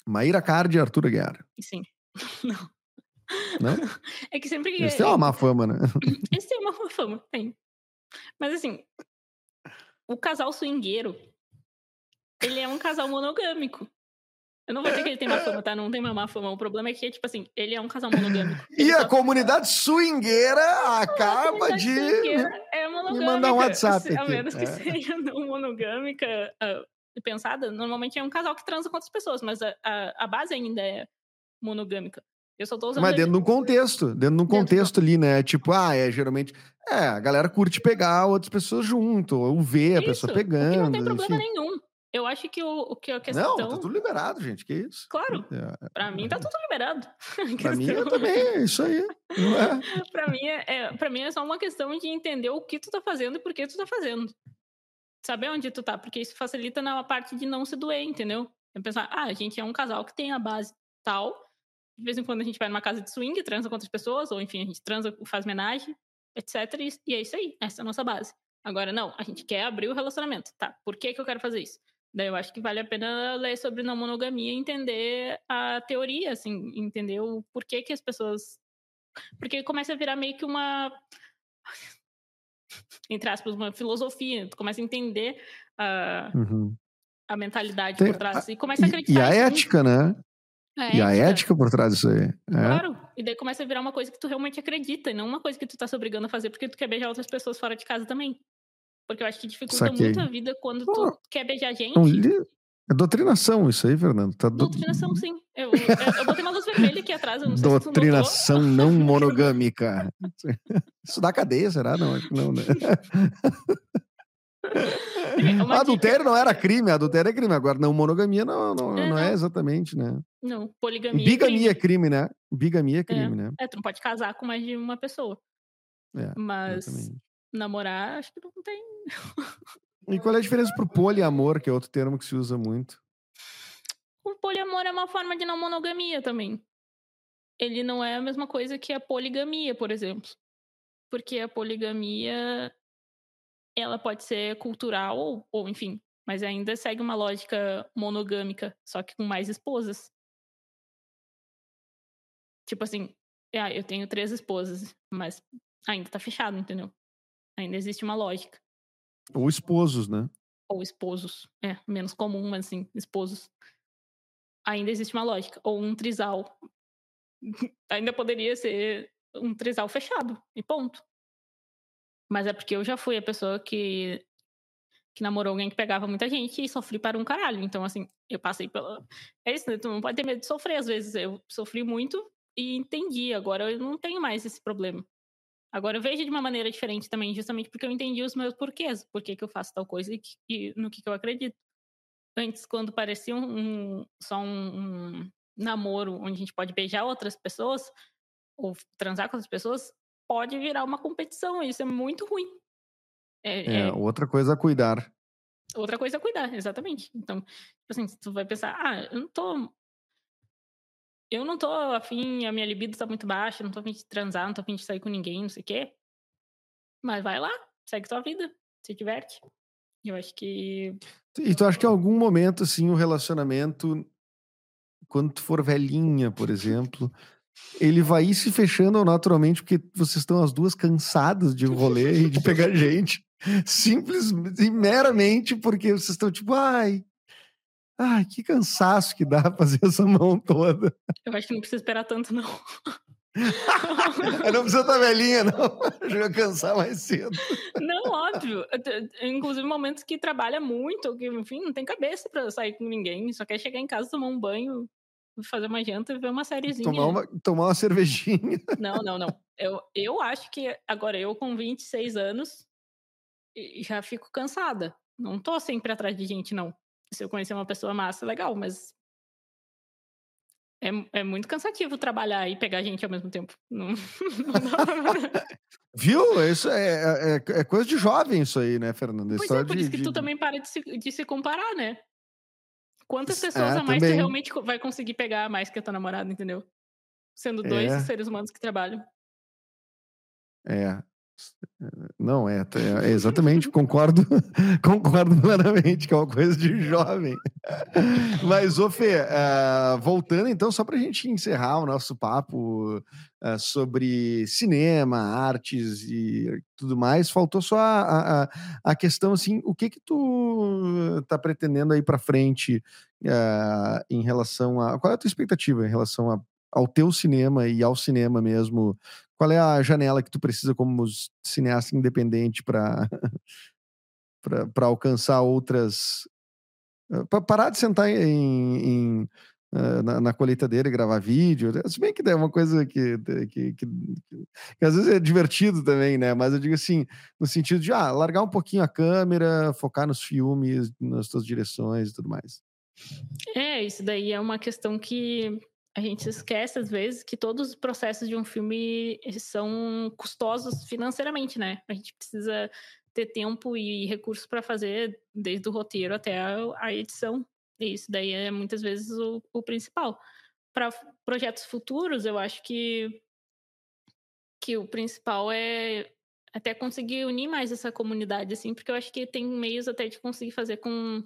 Maíra Card e Arthur Guerra. Sim. Não. Não? É que sempre. Eles têm uma má fama, né? Eles têm uma má fama, tem. Mas assim, o casal swingueiro, ele é um casal monogâmico. Eu não vou dizer que ele tem má fama, tá? Não tem uma má fama. O problema é que, tipo assim, ele é um casal monogâmico. e a comunidade swingueira acaba de é me mandar um WhatsApp. A menos que é. seja não monogâmica uh, pensada, normalmente é um casal que transa com outras pessoas, mas a, a, a base ainda é monogâmica. Eu só tô usando. Mas dentro de um contexto, dentro de um contexto ali, né? Tipo, ah, é geralmente. É, a galera curte pegar outras pessoas junto, ou ver a pessoa pegando. Não tem problema enfim. nenhum. Eu acho que o, que a questão. Não, tá tudo liberado, gente. Que isso? Claro. É, pra mim tá tudo liberado. pra mim é também, é isso aí. Não é? pra, mim é, é, pra mim é só uma questão de entender o que tu tá fazendo e por que tu tá fazendo. Saber onde tu tá, porque isso facilita na parte de não se doer, entendeu? É pensar, ah, a gente é um casal que tem a base tal, de vez em quando a gente vai numa casa de swing, transa com outras pessoas, ou enfim, a gente transa, faz homenagem. etc. E, e é isso aí, essa é a nossa base. Agora, não, a gente quer abrir o relacionamento. Tá, por que, que eu quero fazer isso? Daí eu acho que vale a pena ler sobre não monogamia e entender a teoria, assim, entender o porquê que as pessoas. Porque começa a virar meio que uma. Entre aspas, uma filosofia. Tu começa a entender a, Uhum. a mentalidade Tem por trás. E começa a acreditar. e a ética, né? A E a ética por trás disso aí. É. Claro. E daí começa a virar uma coisa que tu realmente acredita, e não uma coisa que tu tá se obrigando a fazer porque tu quer beijar outras pessoas fora de casa também. Porque eu acho que dificulta Saquei. muito a vida quando tu Oh, quer beijar gente. Li- É doutrinação isso aí, Fernando. Tá do- Doutrinação, sim. Eu, eu, eu botei uma luz vermelha aqui atrás, eu não sei se. Doutrinação não monogâmica. Isso dá cadeia, será? Não, acho que não, né? É Adultério dica- não era crime, adultério é crime. Agora, não monogamia não, não, É, não é não. exatamente, né? Não, poligamia. é Bigamia é crime. crime, né? Bigamia é crime, né? É, tu não pode casar com mais de uma pessoa. É, Mas exatamente. namorar, acho que não tem. E qual é a diferença pro poliamor, que é outro termo que se usa muito? O poliamor é uma forma de não monogamia também. Ele não é a mesma coisa que a poligamia, por exemplo. Porque a poligamia ela pode ser cultural ou, ou enfim, mas ainda segue uma lógica monogâmica, só que com mais esposas. Tipo assim, ah, eu tenho três esposas, mas ainda tá fechado, entendeu? Ainda existe uma lógica. Ou esposos, né? Ou esposos. É, menos comum, mas assim, esposos. Ainda existe uma lógica. Ou um trisal. ainda poderia ser um trisal fechado. E ponto. Mas é porque eu já fui a pessoa que, que namorou alguém que pegava muita gente e sofri para um caralho. Então, assim, eu passei pela. É isso, né? Tu não pode ter medo de sofrer, às vezes. Eu sofri muito e entendi. Agora eu não tenho mais esse problema. Agora eu vejo de uma maneira diferente também, justamente porque eu entendi os meus porquês, por que, eu faço tal coisa e, que- e no que, que eu acredito. Antes, quando parecia um, um- só um, um namoro onde a gente pode beijar outras pessoas ou transar com outras pessoas, pode virar uma competição. Isso é muito ruim. É, É, é outra coisa a cuidar. outra coisa é cuidar, exatamente. Então, tipo assim, tu vai pensar, ah, eu não tô. Eu não tô afim, a minha libido tá muito baixa, não tô afim de transar, não tô afim de sair com ninguém, não sei o quê. Mas vai lá, segue tua vida, se diverte. Eu acho que. E tu acha que em algum momento, assim, o relacionamento, quando tu for velhinha, por exemplo, ele vai ir se fechando naturalmente porque vocês estão as duas cansadas de rolê e de pegar gente. Simples e meramente porque vocês estão tipo, ai, ai, que cansaço que dá fazer essa mão toda. Eu acho que não precisa esperar tanto, não. Não precisa estar velhinha, não. Eu vou cansar mais cedo. Não, óbvio. Inclusive momentos que trabalha muito, que, enfim, não tem cabeça pra sair com ninguém. Só quer chegar em casa, tomar um banho, fazer uma janta e ver uma sériezinha. Tomar uma, tomar uma cervejinha. Não, não, não. Eu, eu acho que agora eu com 26 anos já fico cansada. Não tô sempre atrás de gente, não. Se eu conhecer uma pessoa massa, legal, mas. É, é muito cansativo trabalhar e pegar gente ao mesmo tempo. Não, não. Viu? Isso é, é, é coisa de jovem, isso aí, né, Fernando? Pois História é, por de- isso que de- tu também para de se, de se comparar, né? Quantas É, pessoas a mais tu também. realmente co- vai conseguir pegar a mais que a tua namorada, entendeu? Sendo dois É. seres humanos que trabalham. É. Não, é, é, exatamente, concordo, concordo plenamente, que é uma coisa de jovem. Mas, ô Fê, ah, voltando então, só para a gente encerrar o nosso papo ah, sobre cinema, artes e tudo mais, faltou só a, a, a questão assim, o que que tu tá pretendendo aí para frente ah, em relação a... Qual é a tua expectativa em relação a, ao teu cinema e ao cinema mesmo qual é a janela que tu precisa como cineasta independente para para alcançar outras para parar de sentar em, em uh, na, na, colheitadeira e gravar vídeo se bem que é uma coisa que que, que, que, às vezes é divertido também né? Mas eu digo assim no sentido de ah, largar um pouquinho a câmera focar nos filmes nas tuas direções e tudo mais. É isso daí é uma questão que a gente esquece às vezes que todos os processos de um filme são custosos financeiramente, né? A gente precisa ter tempo e recursos para fazer desde o roteiro até a, edição. E isso daí é muitas vezes o, o principal. Para projetos futuros, eu acho que que o principal é até conseguir unir mais essa comunidade, assim, porque eu acho que tem meios até de conseguir fazer com,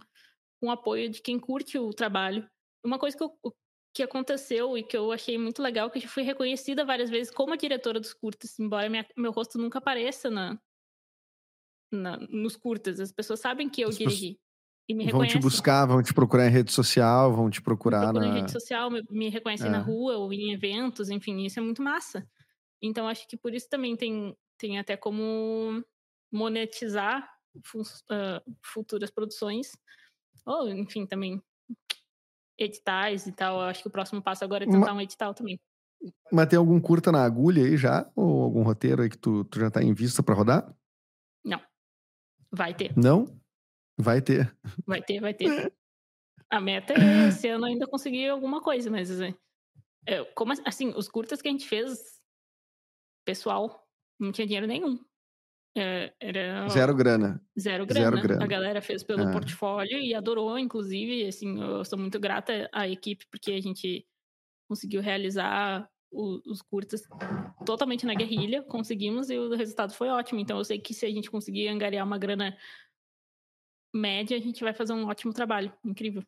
com apoio de quem curte o trabalho. Uma coisa que, eu, que aconteceu e que eu achei muito legal, que eu fui reconhecida várias vezes como a diretora dos curtas, embora minha, meu rosto nunca apareça na, na, nos curtas. As pessoas sabem que eu As dirigi. E me vão te buscar, vão te procurar em rede social, vão te procurar na... em rede social, me, me reconhecem é. na rua ou em eventos, enfim, isso é muito massa. Então, acho que por isso também tem, tem até como monetizar uh, futuras produções. Ou, enfim, também editais e tal. Eu acho que o próximo passo agora é tentar um edital também. Mas tem algum curta na agulha aí já? Ou algum roteiro aí que tu, tu já tá em vista para rodar? Não. Vai ter. Não? Vai ter. Vai ter, vai ter. A meta é esse ano ainda conseguir alguma coisa, mas é, como assim, os curtas que a gente fez pessoal, não tinha dinheiro nenhum. É, era zero grana. Zero grana. Zero grana. A galera fez pelo é. portfólio e adorou, inclusive, assim, eu sou muito grata à equipe porque a gente conseguiu realizar o, os curtas totalmente na guerrilha, conseguimos e o resultado foi ótimo. Então eu sei que se a gente conseguir angariar uma grana média, a gente vai fazer um ótimo trabalho, incrível.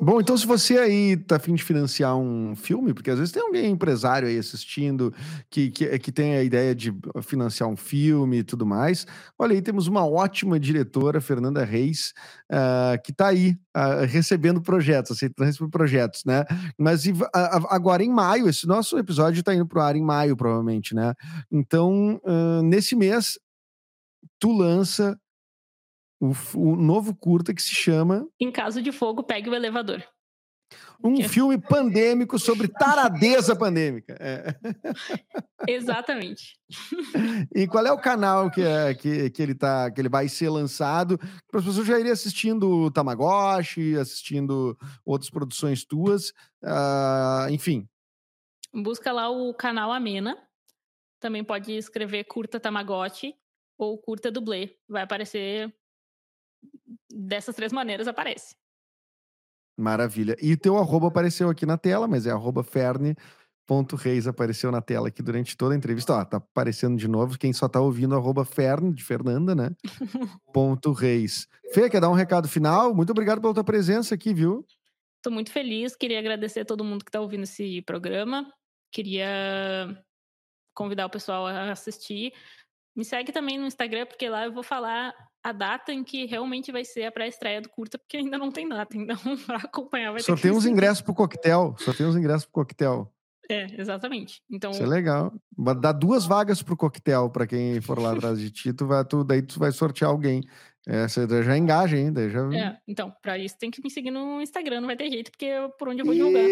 Bom, então se você aí tá afim de financiar um filme, porque às vezes tem alguém empresário aí assistindo que, que, que tem a ideia de financiar um filme e tudo mais, olha aí, temos uma ótima diretora, Fernanda Reis, uh, que tá aí uh, recebendo projetos, aceitando receber projetos, né? Mas uh, agora em maio, esse nosso episódio tá indo pro ar em maio, provavelmente, né? Então, nesse mês, tu lança o, o novo curta que se chama Em Caso de Fogo, Pegue o Elevador. Um que... filme pandêmico sobre taradeza pandêmica. É. Exatamente. E qual é o canal que, é, que, que, ele tá, que ele vai ser lançado? Para as pessoas já irem assistindo Tamagotchi, assistindo outras produções tuas, uh, enfim. Busca lá o canal Amena. Também pode escrever curta Tamagotchi ou curta dublê. Vai aparecer dessas três maneiras aparece. Maravilha. E teu arroba apareceu aqui na tela, mas é arroba ferne. Ponto Reis apareceu na tela aqui durante toda a entrevista. Ó, tá aparecendo de novo. Quem só tá ouvindo, arroba Fern, de Fernanda, né? Ponto Reis. Fê, quer dar um recado final? Muito obrigado pela tua presença aqui, viu? Tô muito feliz. Queria agradecer a todo mundo que tá ouvindo esse programa. Queria convidar o pessoal a assistir. Me segue também no Instagram, porque lá eu vou falar a data em que realmente vai ser a pré-estreia do curta, porque ainda não tem data. Então, para acompanhar vai Só ter tem uns ingressos pro coquetel. Só tem uns ingressos pro coquetel. É, exatamente. Então, Isso é legal. Dá duas vagas pro coquetel para quem for lá atrás de ti, tu vai, tu, daí tu vai sortear alguém. É, você já engaja ainda. Já... É, então, para isso tem que me seguir no Instagram, não vai ter jeito, porque é por onde eu vou divulgar.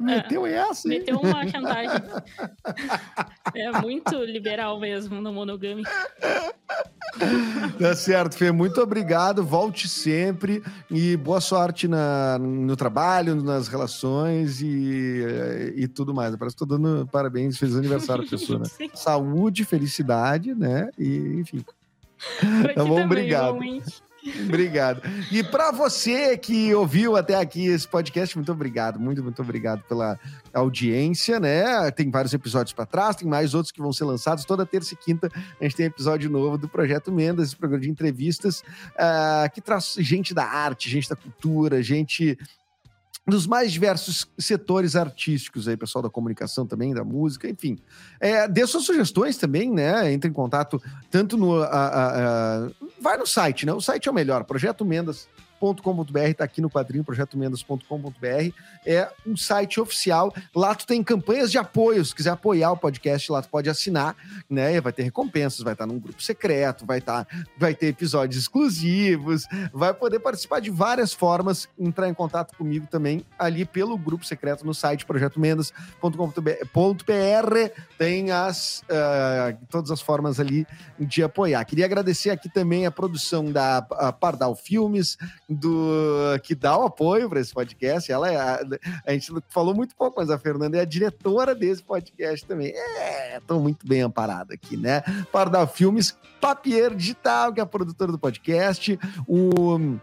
E... Meteu é, essa? Meteu uma chantagem. é muito liberal mesmo no monogami. Tá certo, Fê. Muito obrigado. Volte sempre e boa sorte na, no trabalho, nas relações e, e tudo mais. Parece que tô dando parabéns, feliz aniversário pessoa, né? Saúde, felicidade, né? E, enfim. Pra tá bom, também, obrigado. Realmente. Obrigado. E para você que ouviu até aqui esse podcast, muito obrigado, muito, muito obrigado pela audiência, né? Tem vários episódios para trás, tem mais outros que vão ser lançados. Toda terça e quinta a gente tem episódio novo do Projeto Mendas, esse programa de entrevistas uh, que traz gente da arte, gente da cultura, gente dos mais diversos setores artísticos aí, pessoal da comunicação também, da música, enfim. É, dê suas sugestões também, né? Entre em contato tanto no. A, a, a, vai no site, né? O site é o melhor, Projeto Mendas projetomendas.com.br, está aqui no quadrinho projetomendas.com.br. É um site oficial. Lá tu tem campanhas de apoio. Se quiser apoiar o podcast, lá tu pode assinar, né? Vai ter recompensas, vai estar num grupo secreto, vai estar, vai ter episódios exclusivos, vai poder participar de várias formas, entrar em contato comigo também ali pelo grupo secreto no site projetomendas.com.br. Tem as uh, todas as formas ali de apoiar. Queria agradecer aqui também a produção da Pardal Filmes, do que dá o apoio para esse podcast. Ela é a, a, gente falou muito pouco, mas a Fernanda é a diretora desse podcast também. É, estou muito bem amparado aqui, né? Para dar filmes, Papier Digital, que é a produtora do podcast, o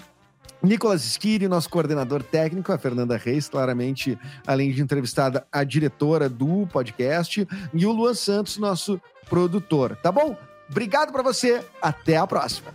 Nicolas Schiri, nosso coordenador técnico, a Fernanda Reis, claramente, além de entrevistada, a diretora do podcast, e o Luan Santos, nosso produtor, tá bom? Obrigado para você, até a próxima.